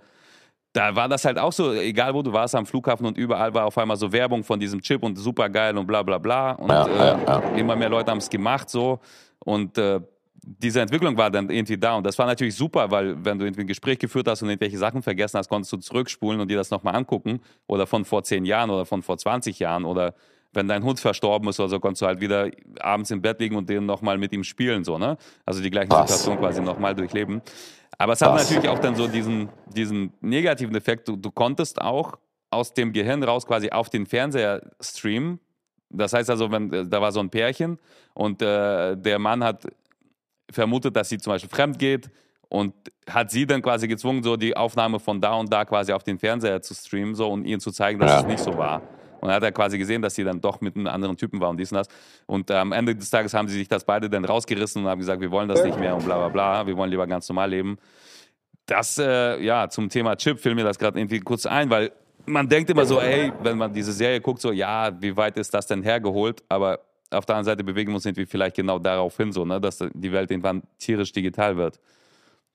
da war das halt auch so, egal wo du warst am Flughafen und überall war auf einmal so Werbung von diesem Chip und super geil und bla bla bla. Und ja, äh, ja, ja. immer mehr Leute haben es gemacht so. Und äh, diese Entwicklung war dann irgendwie da. Und das war natürlich super, weil wenn du irgendwie ein Gespräch geführt hast und irgendwelche Sachen vergessen hast, konntest du zurückspulen und dir das nochmal angucken. Oder von vor zehn Jahren oder von vor 20 Jahren. Oder wenn dein Hund verstorben ist oder so, konntest du halt wieder abends im Bett liegen und den nochmal mit ihm spielen. So, ne? Also die gleiche? Situation quasi nochmal durchleben. Aber es hat natürlich auch dann so diesen, diesen negativen Effekt. Du, du konntest auch aus dem Gehirn raus quasi auf den Fernseher streamen. Das heißt also, wenn äh, da war so ein Pärchen und äh, der Mann hat vermutet, dass sie zum Beispiel fremd geht und hat sie dann quasi gezwungen, so die Aufnahme von da und da quasi auf den Fernseher zu streamen so und ihnen zu zeigen, dass ja. es nicht so war. Und dann hat er quasi gesehen, dass sie dann doch mit einem anderen Typen war und dies und das. Und äh, am Ende des Tages haben sie sich das beide dann rausgerissen und haben gesagt, wir wollen das nicht mehr und bla bla bla, wir wollen lieber ganz normal leben. Das, äh, ja, zum Thema Chip fiel mir das gerade irgendwie kurz ein, weil man denkt immer so, ey, wenn man diese Serie guckt, so, ja, wie weit ist das denn hergeholt? Aber auf der anderen Seite bewegen wir uns irgendwie vielleicht genau darauf hin, so, ne, dass die Welt irgendwann tierisch digital wird.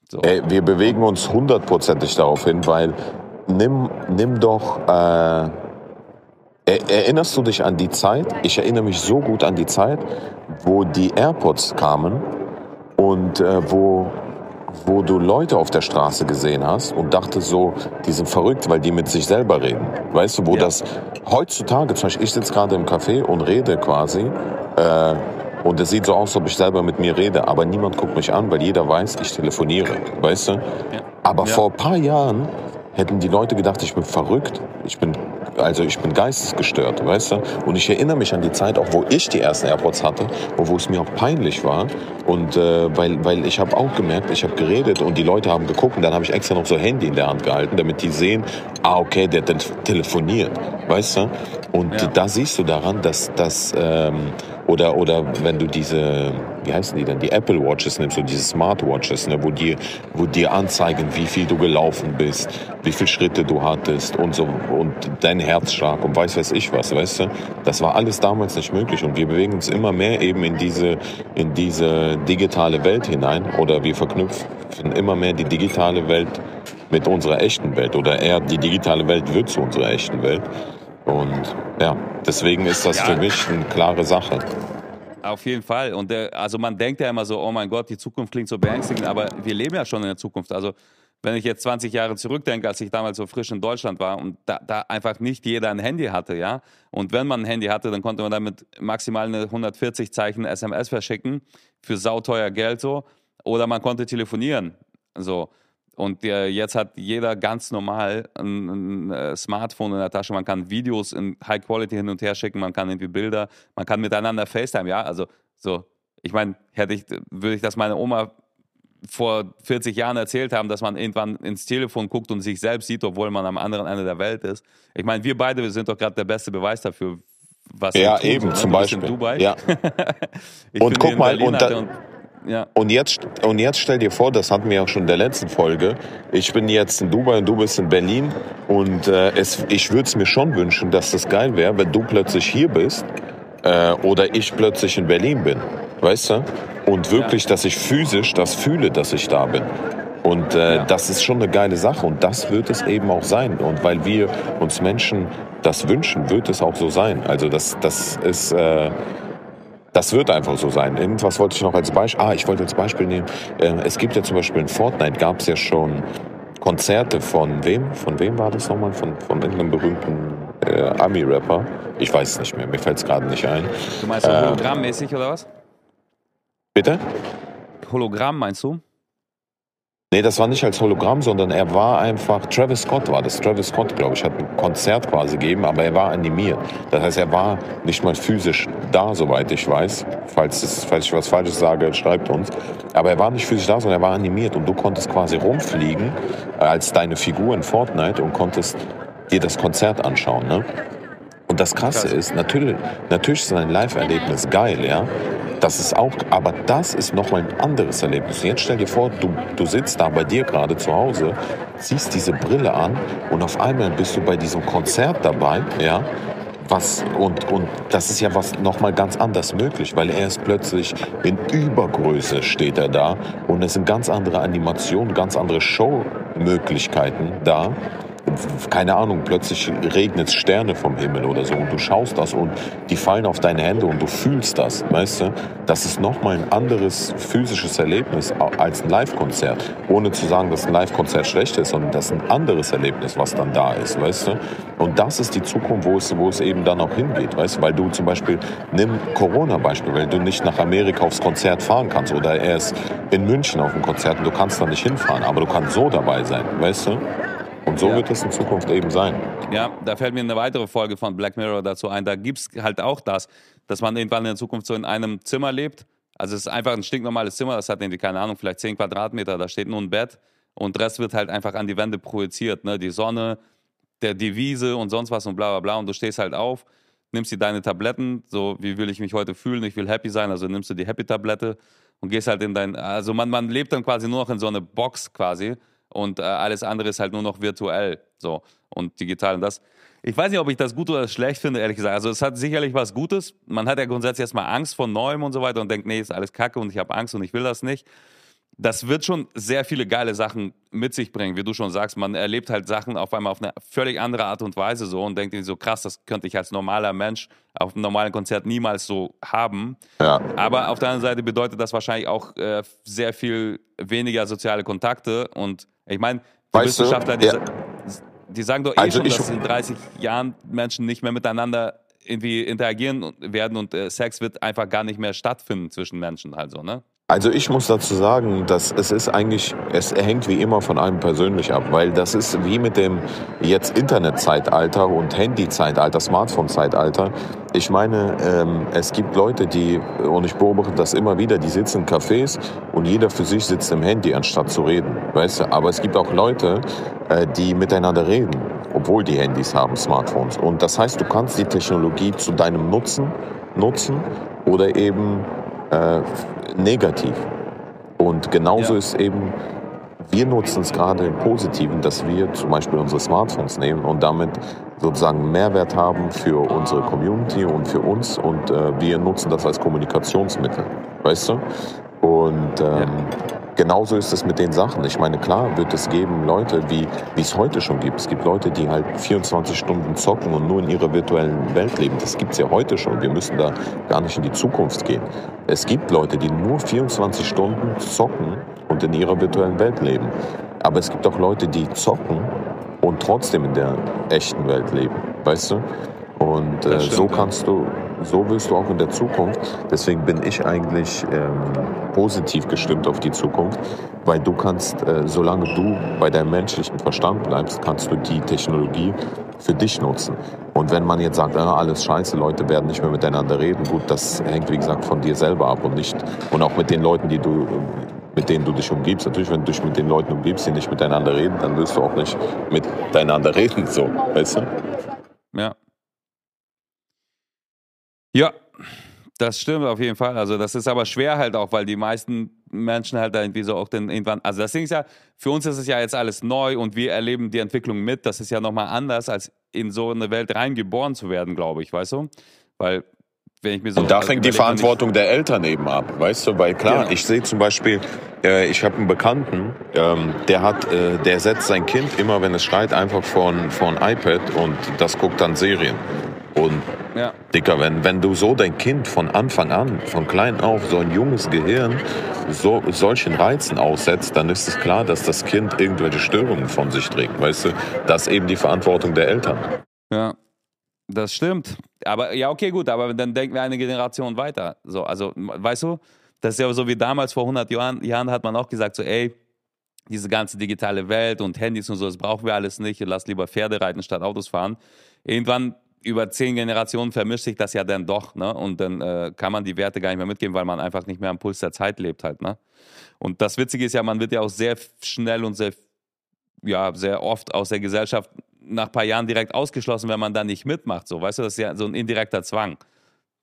So. Ey, wir bewegen uns hundertprozentig darauf hin, weil nimm, nimm doch äh, Erinnerst du dich an die Zeit? Ich erinnere mich so gut an die Zeit, wo die AirPods kamen und äh, wo, wo du Leute auf der Straße gesehen hast und dachtest so, die sind verrückt, weil die mit sich selber reden. Weißt du, wo ja. das heutzutage, zum Beispiel ich sitze gerade im Café und rede quasi äh, und es sieht so aus, als ob ich selber mit mir rede, aber niemand guckt mich an, weil jeder weiß, ich telefoniere, weißt du? Ja. Aber ja. vor ein paar Jahren hätten die Leute gedacht, ich bin verrückt, ich bin also ich bin geistesgestört, weißt du? Und ich erinnere mich an die Zeit, auch wo ich die ersten AirPods hatte, wo es mir auch peinlich war. Und äh, weil, weil ich habe auch gemerkt, ich habe geredet und die Leute haben geguckt und dann habe ich extra noch so Handy in der Hand gehalten, damit die sehen, ah okay, der telefoniert, weißt du? Und ja. da siehst du daran, dass das ähm, oder oder wenn du diese, wie heißen die denn, die Apple Watches nimmst, so diese Smartwatches, ne, wo dir wo dir anzeigen, wie viel du gelaufen bist, wie viele Schritte du hattest und so und dein Herzschlag und weiß weiß ich was, weißt du? Das war alles damals nicht möglich und wir bewegen uns immer mehr eben in diese in diese digitale Welt hinein oder wir verknüpfen immer mehr die digitale Welt mit unserer echten Welt oder eher die digitale Welt wird zu unserer echten Welt. Und ja, deswegen ist das ja. für mich eine klare Sache. Auf jeden Fall. Und der, also man denkt ja immer so, oh mein Gott, die Zukunft klingt so beängstigend, aber wir leben ja schon in der Zukunft. Also wenn ich jetzt 20 Jahre zurückdenke, als ich damals so frisch in Deutschland war und da, da, einfach nicht jeder ein Handy hatte, ja. Und wenn man ein Handy hatte, dann konnte man damit maximal eine 140 Zeichen SMS verschicken für sauteuer Geld so. Oder man konnte telefonieren. So. Und äh, jetzt hat jeder ganz normal ein, ein, äh, Smartphone in der Tasche. Man kann Videos in High Quality hin und her schicken, man kann irgendwie Bilder, man kann miteinander FaceTime, ja. Also so, ich meine, hätte ich, würde ich das meine Oma vor 40 Jahren erzählt haben, dass man irgendwann ins Telefon guckt und sich selbst sieht, obwohl man am anderen Ende der Welt ist. Ich meine, wir beide wir sind doch gerade der beste Beweis dafür, was ja tun, eben so, ne? zum Beispiel. Dubai. Ja. und guck mal und, da, und, ja. und jetzt und jetzt stell dir vor, das hatten wir auch schon in der letzten Folge. Ich bin jetzt in Dubai und du bist in Berlin und äh, es, ich würde es mir schon wünschen, dass das geil wäre, wenn du plötzlich hier bist äh, oder ich plötzlich in Berlin bin, weißt du? Und wirklich, ja. dass ich physisch das fühle, dass ich da bin. Und äh, ja. das ist schon eine geile Sache und das wird es eben auch sein. Und weil wir uns Menschen das wünschen, wird es auch so sein. Also das, das ist, äh, das wird einfach so sein. Irgendwas wollte ich noch als Beispiel, ah, ich wollte als Beispiel nehmen, äh, es gibt ja zum Beispiel in Fortnite gab es ja schon Konzerte von wem? Von wem war das nochmal? Von, von irgendeinem berühmten äh, Ami-Rapper. Ich weiß es nicht mehr, mir fällt es gerade nicht ein. Du meinst so hologrammmäßig oder was? Bitte? Hologramm meinst du? Nee, das war nicht als Hologramm, sondern er war einfach, Travis Scott war das. Travis Scott, glaube ich, hat ein Konzert quasi gegeben, aber er war animiert. Das heißt, er war nicht mal physisch da, soweit ich weiß. Falls, es, falls ich was Falsches sage, schreibt uns. Aber er war nicht physisch da, sondern er war animiert und du konntest quasi rumfliegen äh, als deine Figur in Fortnite und konntest dir das Konzert anschauen. Ne? Und das Krasse ist, natürlich, natürlich ist ein Live-Erlebnis geil, ja. Das ist auch, aber das ist nochmal ein anderes Erlebnis. Jetzt stell dir vor, du, du sitzt da bei dir gerade zu Hause, ziehst diese Brille an und auf einmal bist du bei diesem Konzert dabei, ja. Was, und, und das ist ja was nochmal ganz anders möglich, weil er ist plötzlich in Übergröße steht er da und es sind ganz andere Animationen, ganz andere Showmöglichkeiten da keine Ahnung, plötzlich regnet Sterne vom Himmel oder so und du schaust das und die fallen auf deine Hände und du fühlst das, weißt du? Das ist nochmal ein anderes physisches Erlebnis als ein Live-Konzert. Ohne zu sagen, dass ein Live-Konzert schlecht ist, sondern das ist ein anderes Erlebnis, was dann da ist, weißt du? Und das ist die Zukunft, wo es, wo es eben dann auch hingeht, weißt du? Weil du zum Beispiel, nimm Corona-Beispiel, weil du nicht nach Amerika aufs Konzert fahren kannst oder erst in München auf ein Konzert und du kannst da nicht hinfahren, aber du kannst so dabei sein, weißt du? Und so ja. wird es in Zukunft eben sein. Ja, da fällt mir eine weitere Folge von Black Mirror dazu ein. Da gibt es halt auch das, dass man irgendwann in der Zukunft so in einem Zimmer lebt. Also es ist einfach ein stinknormales Zimmer, das hat irgendwie, keine Ahnung, vielleicht 10 Quadratmeter, da steht nur ein Bett und der Rest wird halt einfach an die Wände projiziert. Ne? Die Sonne, der, die Wiese und sonst was und bla bla bla. Und du stehst halt auf, nimmst dir deine Tabletten, so wie will ich mich heute fühlen, ich will happy sein, also nimmst du die Happy-Tablette und gehst halt in dein, also man, man lebt dann quasi nur noch in so eine Box quasi und äh, alles andere ist halt nur noch virtuell so und digital und das. Ich weiß nicht, ob ich das gut oder schlecht finde, ehrlich gesagt. Also es hat sicherlich was Gutes. Man hat ja grundsätzlich erstmal Angst vor Neuem und so weiter und denkt, nee, ist alles Kacke und ich habe Angst und ich will das nicht. Das wird schon sehr viele geile Sachen mit sich bringen, wie du schon sagst. Man erlebt halt Sachen auf einmal auf eine völlig andere Art und Weise so und denkt so krass, das könnte ich als normaler Mensch auf einem normalen Konzert niemals so haben. Ja. Aber auf der anderen Seite bedeutet das wahrscheinlich auch äh, sehr viel weniger soziale Kontakte und ich meine, die weißt Wissenschaftler, du, ja. die, die, sagen doch eh also schon, dass in 30 Jahren Menschen nicht mehr miteinander irgendwie interagieren werden und äh, Sex wird einfach gar nicht mehr stattfinden zwischen Menschen. Also, ne? Also ich muss dazu sagen, dass es ist eigentlich, es hängt wie immer von einem persönlich ab, weil das ist wie mit dem jetzt Internetzeitalter und Handyzeitalter, Smartphone-Zeitalter. Ich meine, ähm, es gibt Leute, die, und ich beobachte das immer wieder, die sitzen in Cafés und jeder für sich sitzt im Handy, anstatt zu reden, weißt du. Aber es gibt auch Leute, äh, die miteinander reden, obwohl die Handys haben, Smartphones. Und das heißt, du kannst die Technologie zu deinem Nutzen nutzen oder eben äh, negativ. Und genauso ja. ist eben, wir nutzen es gerade im Positiven, dass wir zum Beispiel unsere Smartphones nehmen und damit sozusagen Mehrwert haben für unsere Community und für uns und äh, wir nutzen das als Kommunikationsmittel, weißt du? Und ähm, ja. Genauso ist es mit den Sachen. Ich meine, klar wird es geben Leute, wie es heute schon gibt. Es gibt Leute, die halt 24 Stunden zocken und nur in ihrer virtuellen Welt leben. Das gibt es ja heute schon. Wir müssen da gar nicht in die Zukunft gehen. Es gibt Leute, die nur 24 Stunden zocken und in ihrer virtuellen Welt leben. Aber es gibt auch Leute, die zocken und trotzdem in der echten Welt leben, weißt du? Und äh, so kannst du, so wirst du auch in der Zukunft. Deswegen bin ich eigentlich ähm, positiv gestimmt auf die Zukunft, weil du kannst, äh, solange du bei deinem menschlichen Verstand bleibst, kannst du die Technologie für dich nutzen. Und wenn man jetzt sagt, ah, alles scheiße, Leute werden nicht mehr miteinander reden, gut, das hängt wie gesagt von dir selber ab und nicht und auch mit den Leuten, die du mit denen du dich umgibst. Natürlich, wenn du dich mit den Leuten umgibst, die nicht miteinander reden, dann wirst du auch nicht miteinander reden, so, weißt du? Ja. Ja, das stimmt auf jeden Fall. Also das ist aber schwer halt auch, weil die meisten Menschen halt da irgendwie so auch dann irgendwann, also das Ding ist ja, für uns ist es ja jetzt alles neu und wir erleben die Entwicklung mit. Das ist ja nochmal anders, als in so eine Welt reingeboren zu werden, glaube ich, weißt du? Weil, wenn ich mir so... Und da fängt die Verantwortung der Eltern eben ab, weißt du? Weil klar, Genau. ich sehe zum Beispiel, äh, ich habe einen Bekannten, ähm, der hat, äh, der setzt sein Kind immer, wenn es schreit, einfach vor ein, vor ein iPad und das guckt dann Serien. Und Ja, Dicker, wenn, wenn du so dein Kind von Anfang an, von klein auf, so ein junges Gehirn so, solchen Reizen aussetzt, dann ist es klar, dass das Kind irgendwelche Störungen von sich trägt. Weißt du, das ist eben die Verantwortung der Eltern. ja, das stimmt. Aber ja, okay, gut, aber dann denken wir eine Generation weiter. So, also, weißt du, das ist ja so wie damals vor 100 Jahren, Jahren hat man auch gesagt, so, ey, diese ganze digitale Welt und Handys und so, das brauchen wir alles nicht. Lass lieber Pferde reiten statt Autos fahren. Irgendwann über zehn Generationen vermischt sich das ja dann doch, ne? Und dann äh, kann man die Werte gar nicht mehr mitgeben, weil man einfach nicht mehr am Puls der Zeit lebt halt, ne? Und das Witzige ist ja, man wird ja auch sehr schnell und sehr, ja, sehr oft aus der Gesellschaft nach ein paar Jahren direkt ausgeschlossen, wenn man da nicht mitmacht. So, weißt du, das ist ja so ein indirekter Zwang.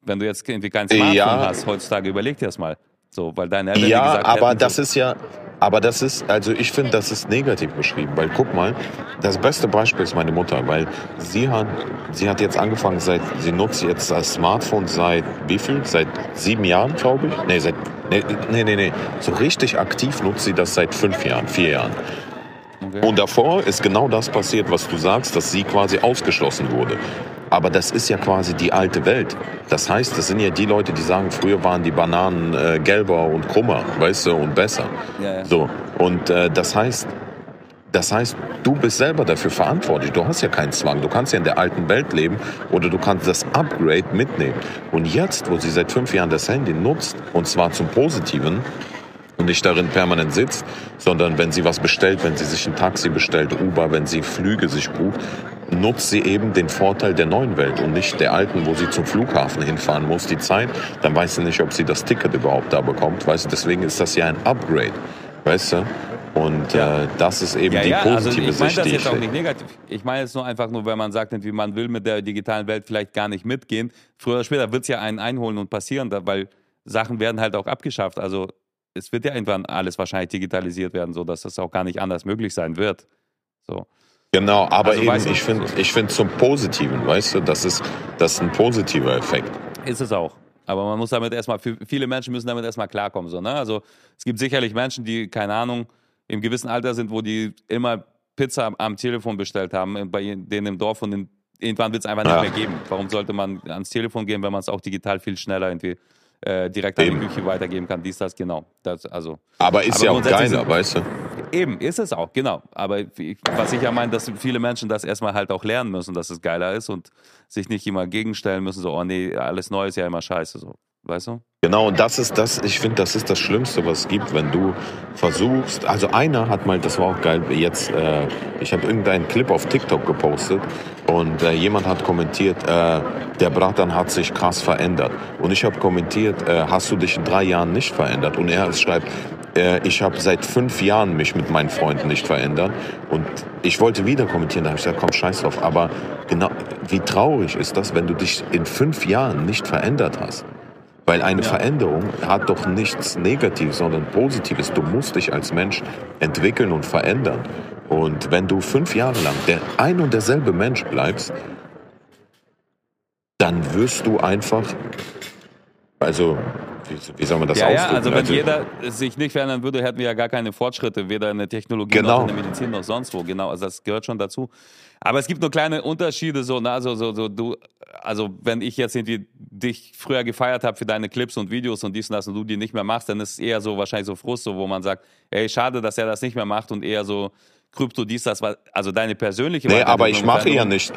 Wenn du jetzt irgendwie kein Smartphone Ja. hast heutzutage, überleg dir das mal. So, weil deine Eltern Ja, gesagt aber hätten, das ist ja, aber das ist, also ich finde, das ist negativ beschrieben, weil guck mal, das beste Beispiel ist meine Mutter, weil sie hat, sie hat jetzt angefangen, seit, sie nutzt jetzt das Smartphone seit wie viel? Seit sieben Jahren, glaube ich? Nee, seit, nee, nee, nee, nee, so richtig aktiv nutzt sie das seit fünf Jahren, vier Jahren. Und davor ist genau das passiert, was du sagst, dass sie quasi ausgeschlossen wurde. Aber das ist ja quasi die alte Welt. Das heißt, das sind ja die Leute, die sagen, früher waren die Bananen äh, gelber und krummer, weißt du, und besser. Ja, ja. So, und äh, das heißt, das heißt, du bist selber dafür verantwortlich. Du hast ja keinen Zwang. Du kannst ja in der alten Welt leben oder du kannst das Upgrade mitnehmen. Und jetzt, wo sie seit fünf Jahren das Handy nutzt, und zwar zum Positiven, nicht darin permanent sitzt, sondern wenn sie was bestellt, wenn sie sich ein Taxi bestellt, Uber, wenn sie Flüge sich bucht, nutzt sie eben den Vorteil der neuen Welt und nicht der alten, wo sie zum Flughafen hinfahren muss, die Zeit, dann weiß sie nicht, ob sie das Ticket überhaupt da bekommt, weißt du, deswegen ist das ja ein Upgrade, weißt du, und Ja. äh, das ist eben Ja, die ja, also positive ich meine Sicht, das jetzt auch nicht negativ. Ich meine es nur einfach nur, wenn man sagt, irgendwie, man will mit der digitalen Welt vielleicht gar nicht mitgehen. Früher oder später wird es ja einen einholen und passieren, weil Sachen werden halt auch abgeschafft. Also es wird ja irgendwann alles wahrscheinlich digitalisiert werden, so dass das auch gar nicht anders möglich sein wird. So. Genau, aber Also, eben, ich finde ich find zum Positiven, weißt du, das ist, das ist ein positiver Effekt. Ist es auch. Aber man muss damit erstmal, viele Menschen müssen damit erstmal klarkommen. So, ne? Also es gibt sicherlich Menschen, die, keine Ahnung, im gewissen Alter sind, wo die immer Pizza am, am Telefon bestellt haben, bei denen im Dorf und in, irgendwann wird es einfach nicht Ja. mehr geben. Warum sollte man ans Telefon gehen, wenn man es auch digital viel schneller irgendwie äh, direkt an Eben. die Küche weitergeben kann? Dies, das, genau. Das, also, Aber ist Aber ja auch geiler, weißt du? Eben, ist es auch, genau. Aber ich- was ich ja meine, dass viele Menschen das erstmal halt auch lernen müssen, dass es geiler ist und sich nicht immer gegenstellen müssen, so, oh nee, alles neu ist ja immer scheiße, so. Weißt du? Genau, und das ist das, ich finde, das ist das Schlimmste, was es gibt, wenn du versuchst, also einer hat mal, das war auch geil, jetzt, äh, ich habe irgendeinen Clip auf TikTok gepostet und äh, jemand hat kommentiert, äh, der Bratan hat sich krass verändert. Und ich habe kommentiert, äh, hast du dich in drei Jahren nicht verändert? Und er schreibt, äh, ich habe seit fünf Jahren mich mit meinen Freunden nicht verändert. Und ich wollte wieder kommentieren, da habe ich gesagt, komm, scheiß drauf. Aber genau, wie traurig ist das, wenn du dich in fünf Jahren nicht verändert hast? Weil eine Ja. Veränderung hat doch nichts Negatives, sondern Positives. Du musst dich als Mensch entwickeln und verändern. Und wenn du fünf Jahre lang der ein und derselbe Mensch bleibst, dann wirst du einfach, also wie, wie soll man das ja, ausdrücken? Ja, also wenn jeder sich nicht verändern würde, hätten wir ja gar keine Fortschritte, weder in der Technologie genau. noch in der Medizin noch sonst wo. Genau, also das gehört schon dazu. Aber es gibt nur kleine Unterschiede, so, na, so, so, so du, also wenn ich jetzt irgendwie dich früher gefeiert habe für deine Clips und Videos und dies und das und du die nicht mehr machst, dann ist es eher so wahrscheinlich so Frust, so, wo man sagt, ey, schade, dass er das nicht mehr macht und eher so Krypto, dies, das, also deine persönliche Nee, aber ich mache ja nicht.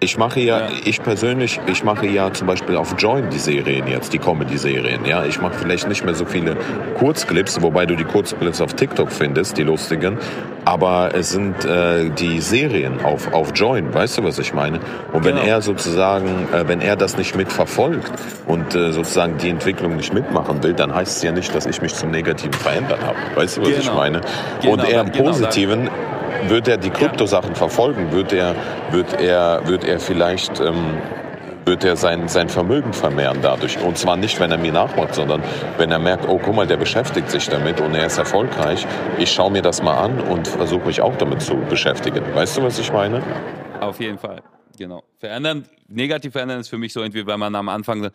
Ich mache ja, ja, ich persönlich, ich mache ja zum Beispiel auf Join die Serien jetzt, die Comedy-Serien. Ja, ich mache vielleicht nicht mehr so viele Kurzclips, wobei du die Kurzclips auf TikTok findest, die lustigen. Aber es sind äh, die Serien auf auf Join, weißt du, was ich meine? Und wenn genau. er sozusagen, äh, wenn er das nicht mitverfolgt und äh, sozusagen die Entwicklung nicht mitmachen will, dann heißt es ja nicht, dass ich mich zum Negativen verändert habe. Weißt du, was genau. ich meine? Genau, und er im genau, Positiven wird er die Kryptosachen verfolgen? Wird er, wird er, wird er vielleicht, ähm, wird er sein, sein Vermögen vermehren dadurch? Und zwar nicht, wenn er mir nachmacht, sondern wenn er merkt, oh, guck mal, der beschäftigt sich damit und er ist erfolgreich. Ich schaue mir das mal an und versuche mich auch damit zu beschäftigen. Weißt du, was ich meine? Auf jeden Fall, genau. Verändern, negativ verändern ist für mich so irgendwie, wenn man am Anfang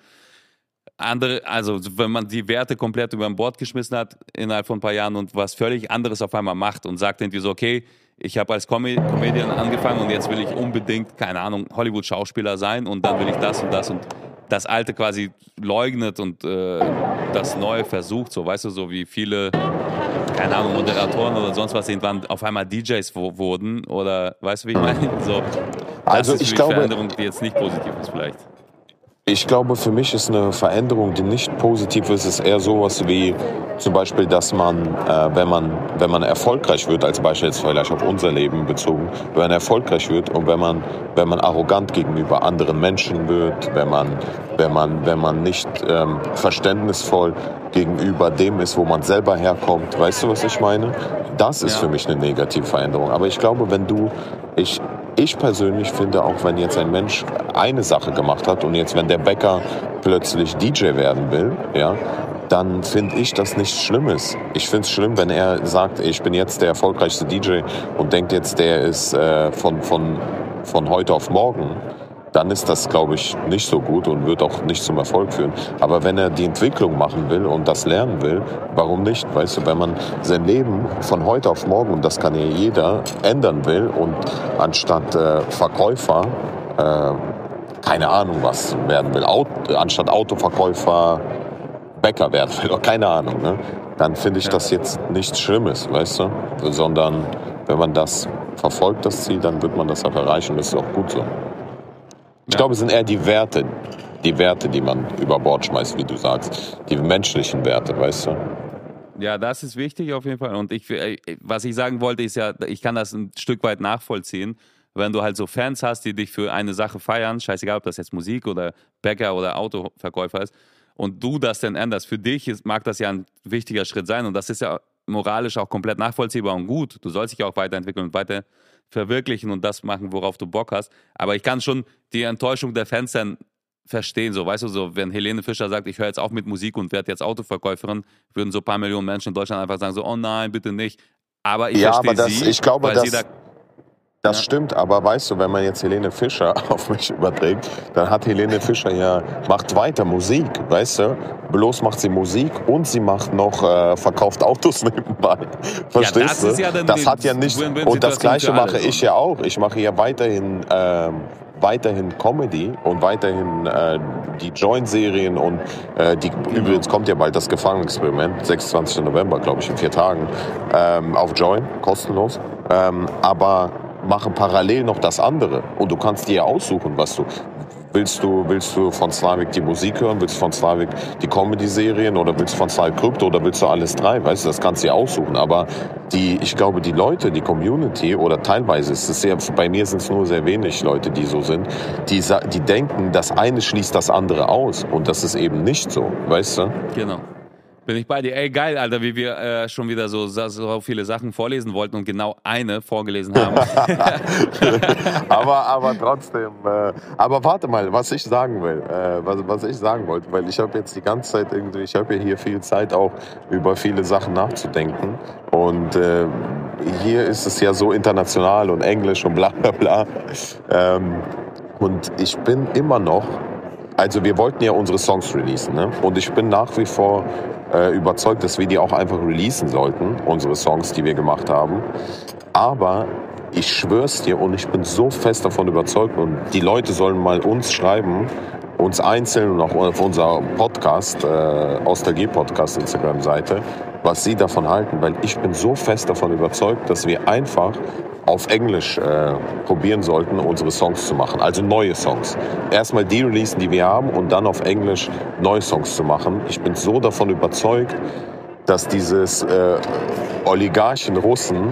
andere, also wenn man die Werte komplett über Bord geschmissen hat innerhalb von ein paar Jahren und was völlig anderes auf einmal macht und sagt irgendwie so, okay, ich habe als Com Comedian angefangen und jetzt will ich unbedingt, keine Ahnung, Hollywood-Schauspieler sein und dann will ich das und das und das Alte quasi leugnet und äh, das Neue versucht, so weißt du, so wie viele, keine Ahnung, Moderatoren oder sonst was irgendwann auf einmal DJs wurden oder weißt du, wie ich meine? So, das also ist ich glaube, Veränderung, die jetzt nicht positiv ist vielleicht. Ich glaube, für mich ist eine Veränderung, die nicht positiv ist, ist eher sowas wie zum Beispiel, dass man, äh, wenn man, wenn man erfolgreich wird, als Beispiel jetzt vielleicht auf unser Leben bezogen, wenn man erfolgreich wird und wenn man, wenn man arrogant gegenüber anderen Menschen wird, wenn man, wenn man, wenn man nicht ähm, verständnisvoll gegenüber dem ist, wo man selber herkommt, weißt du, was ich meine? Das ist ja. für mich eine negative Veränderung. Aber ich glaube, wenn du, ich, ich persönlich finde, auch wenn jetzt ein Mensch eine Sache gemacht hat und jetzt, wenn der Bäcker plötzlich DJ werden will, ja, dann finde ich das nichts Schlimmes. Ich finde es schlimm, wenn er sagt, ich bin jetzt der erfolgreichste DJ und denkt jetzt, der ist äh, von, von, von heute auf morgen dann ist das, glaube ich, nicht so gut und wird auch nicht zum Erfolg führen. Aber wenn er die Entwicklung machen will und das lernen will, warum nicht? Weißt du, wenn man sein Leben von heute auf morgen, und das kann ja jeder, ändern will und anstatt äh, Verkäufer, äh, keine Ahnung was werden will, Auto, anstatt Autoverkäufer Bäcker werden will, keine Ahnung, ne? dann finde ich das jetzt nichts Schlimmes, weißt du? Sondern wenn man das verfolgt, das Ziel, dann wird man das auch erreichen. Das ist auch gut so. Ich ja. glaube, es sind eher die Werte, die Werte, die man über Bord schmeißt, wie du sagst. Die menschlichen Werte, weißt du? Ja, das ist wichtig auf jeden Fall. Und ich, äh, was ich sagen wollte, ist ja, ich kann das ein Stück weit nachvollziehen. Wenn du halt so Fans hast, die dich für eine Sache feiern, scheißegal, ob das jetzt Musik oder Bäcker oder Autoverkäufer ist, und du das dann änderst, für dich ist, mag das ja ein wichtiger Schritt sein. Und das ist ja moralisch auch komplett nachvollziehbar und gut. Du sollst dich auch weiterentwickeln und weiter verwirklichen und das machen, worauf du Bock hast. Aber ich kann schon die Enttäuschung der Fans dann verstehen. So, weißt du, so, wenn Helene Fischer sagt, ich höre jetzt auf mit Musik und werde jetzt Autoverkäuferin, würden so ein paar Millionen Menschen in Deutschland einfach sagen, so, oh nein, bitte nicht. Aber ich ja, verstehe aber das, sie, ich glaube, weil das, sie da das stimmt, aber weißt du, wenn man jetzt Helene Fischer auf mich überträgt, dann hat Helene Fischer ja, macht weiter Musik, weißt du? Bloß macht sie Musik und sie macht noch, äh, verkauft Autos nebenbei. Verstehst ja, das du? Ist ja dann das hat ja nicht, und das Gleiche mache ich ja auch. Ich mache ja weiterhin, ähm, weiterhin Comedy und weiterhin äh, die Joint-Serien und äh, die, genau. übrigens kommt ja bald das Gefangenexperiment, 26. November, glaube ich, in vier Tagen, ähm, auf Join, kostenlos. Ähm, aber machen parallel noch das andere. Und du kannst dir aussuchen, was du. Willst du, willst du von Slavik die Musik hören? Willst du von Slavik die Comedy-Serien? Oder willst du von Slavik Krypto? Oder willst du alles drei? Weißt du, das kannst du dir aussuchen. Aber die, ich glaube, die Leute, die Community oder teilweise ist es sehr, bei mir sind es nur sehr wenig Leute, die so sind, die, die denken, das eine schließt das andere aus. Und das ist eben nicht so. Weißt du? Genau. Bin ich bei dir. Ey, geil, Alter, wie wir äh, schon wieder so, so viele Sachen vorlesen wollten und genau eine vorgelesen haben. aber, aber trotzdem. Äh, aber warte mal, was ich sagen will, äh, was, was ich sagen wollte, weil ich habe jetzt die ganze Zeit irgendwie, ich habe ja hier viel Zeit auch über viele Sachen nachzudenken. Und äh, hier ist es ja so international und Englisch und bla bla bla. Ähm, und ich bin immer noch also wir wollten ja unsere Songs releasen. Ne? Und ich bin nach wie vor äh, überzeugt, dass wir die auch einfach releasen sollten, unsere Songs, die wir gemacht haben. Aber ich schwör's dir und ich bin so fest davon überzeugt und die Leute sollen mal uns schreiben, uns einzeln und auch auf unser Podcast, äh, Ostalgie Podcast Instagram-Seite, was sie davon halten, weil ich bin so fest davon überzeugt, dass wir einfach auf Englisch äh, probieren sollten, unsere Songs zu machen, also neue Songs. Erstmal die releasen, die wir haben und dann auf Englisch neue Songs zu machen. Ich bin so davon überzeugt, dass dieses äh, Oligarchen Russen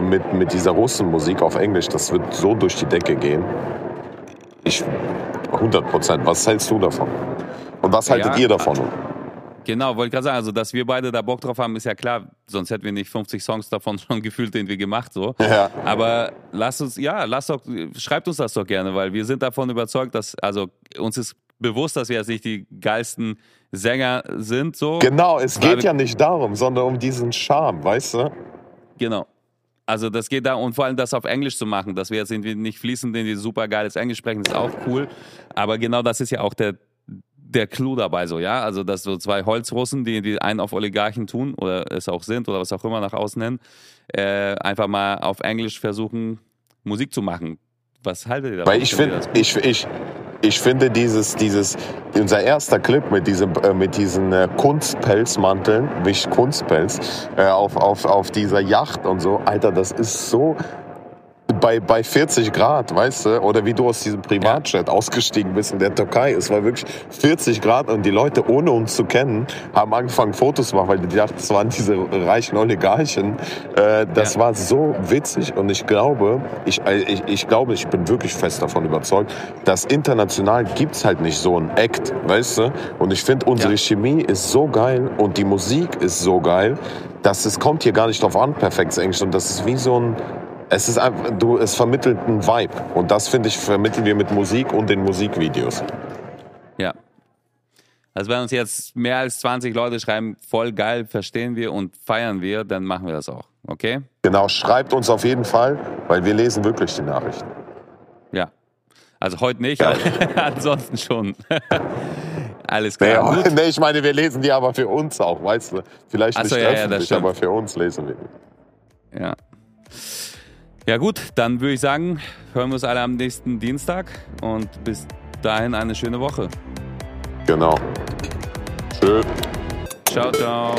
mit, mit dieser Russenmusik auf Englisch, das wird so durch die Decke gehen. Ich, 100 Prozent. Was hältst du davon? Und was haltet Ja, ihr davon? Genau, wollte gerade sagen, also dass wir beide da Bock drauf haben, ist ja klar, sonst hätten wir nicht 50 Songs davon schon gefühlt irgendwie gemacht so. Ja. Aber lasst uns, ja, lasst doch, schreibt uns das doch gerne, weil wir sind davon überzeugt, dass, also uns ist bewusst, dass wir jetzt nicht die geilsten Sänger sind, so. Genau, es geht wir- ja nicht darum, sondern um diesen Charme, weißt du? Genau. Also das geht da und vor allem das auf Englisch zu machen, dass wir jetzt irgendwie nicht fließend in die super geiles Englisch sprechen, ist auch cool. Aber genau das ist ja auch der der Clou dabei so, ja. Also dass so zwei Holzrussen, die, die einen auf Oligarchen tun oder es auch sind oder was auch immer nach außen nennen, äh, einfach mal auf Englisch versuchen Musik zu machen. Was haltet ihr davon? Weil ich finde, ich, ich, ich finde dieses, dieses, unser erster Clip mit diesem, äh, mit diesen äh, Kunstpelzmanteln, nicht Kunstpelz, äh, auf, auf, auf dieser Yacht und so, Alter, das ist so bei, bei 40 Grad, weißt du, oder wie du aus diesem Privatjet ausgestiegen bist in der Türkei. Es war wirklich 40 Grad und die Leute, ohne uns zu kennen, haben angefangen Fotos zu machen, weil die dachten, es waren diese reichen Oligarchen. Äh, das Ja. war so witzig und ich glaube, ich, äh, ich, ich glaube, ich bin wirklich fest davon überzeugt, dass international gibt's halt nicht so ein Act, weißt du? Und ich finde, unsere Ja. Chemie ist so geil und die Musik ist so geil, dass es kommt hier gar nicht drauf an, perfektes Englisch. Und das ist wie so ein, es ist einfach, du, es vermittelt einen Vibe. Und das, finde ich, vermitteln wir mit Musik und den Musikvideos. Ja. Also wenn uns jetzt mehr als 20 Leute schreiben, voll geil, verstehen wir und feiern wir, dann machen wir das auch. Okay? Genau, schreibt uns auf jeden Fall, weil wir lesen wirklich die Nachrichten. Ja. Also heute nicht, Ja. aber ansonsten schon. Alles Nee, klar. Gut. nee, ich meine, wir lesen die aber für uns auch, weißt du? Vielleicht Ach nicht so, ja, ja, öffentlich, stimmt. aber für uns lesen wir die. Ja. Ja gut, dann würde ich sagen, hören wir uns alle am nächsten Dienstag und bis dahin eine schöne Woche. Genau. Tschö. Ciao, ciao.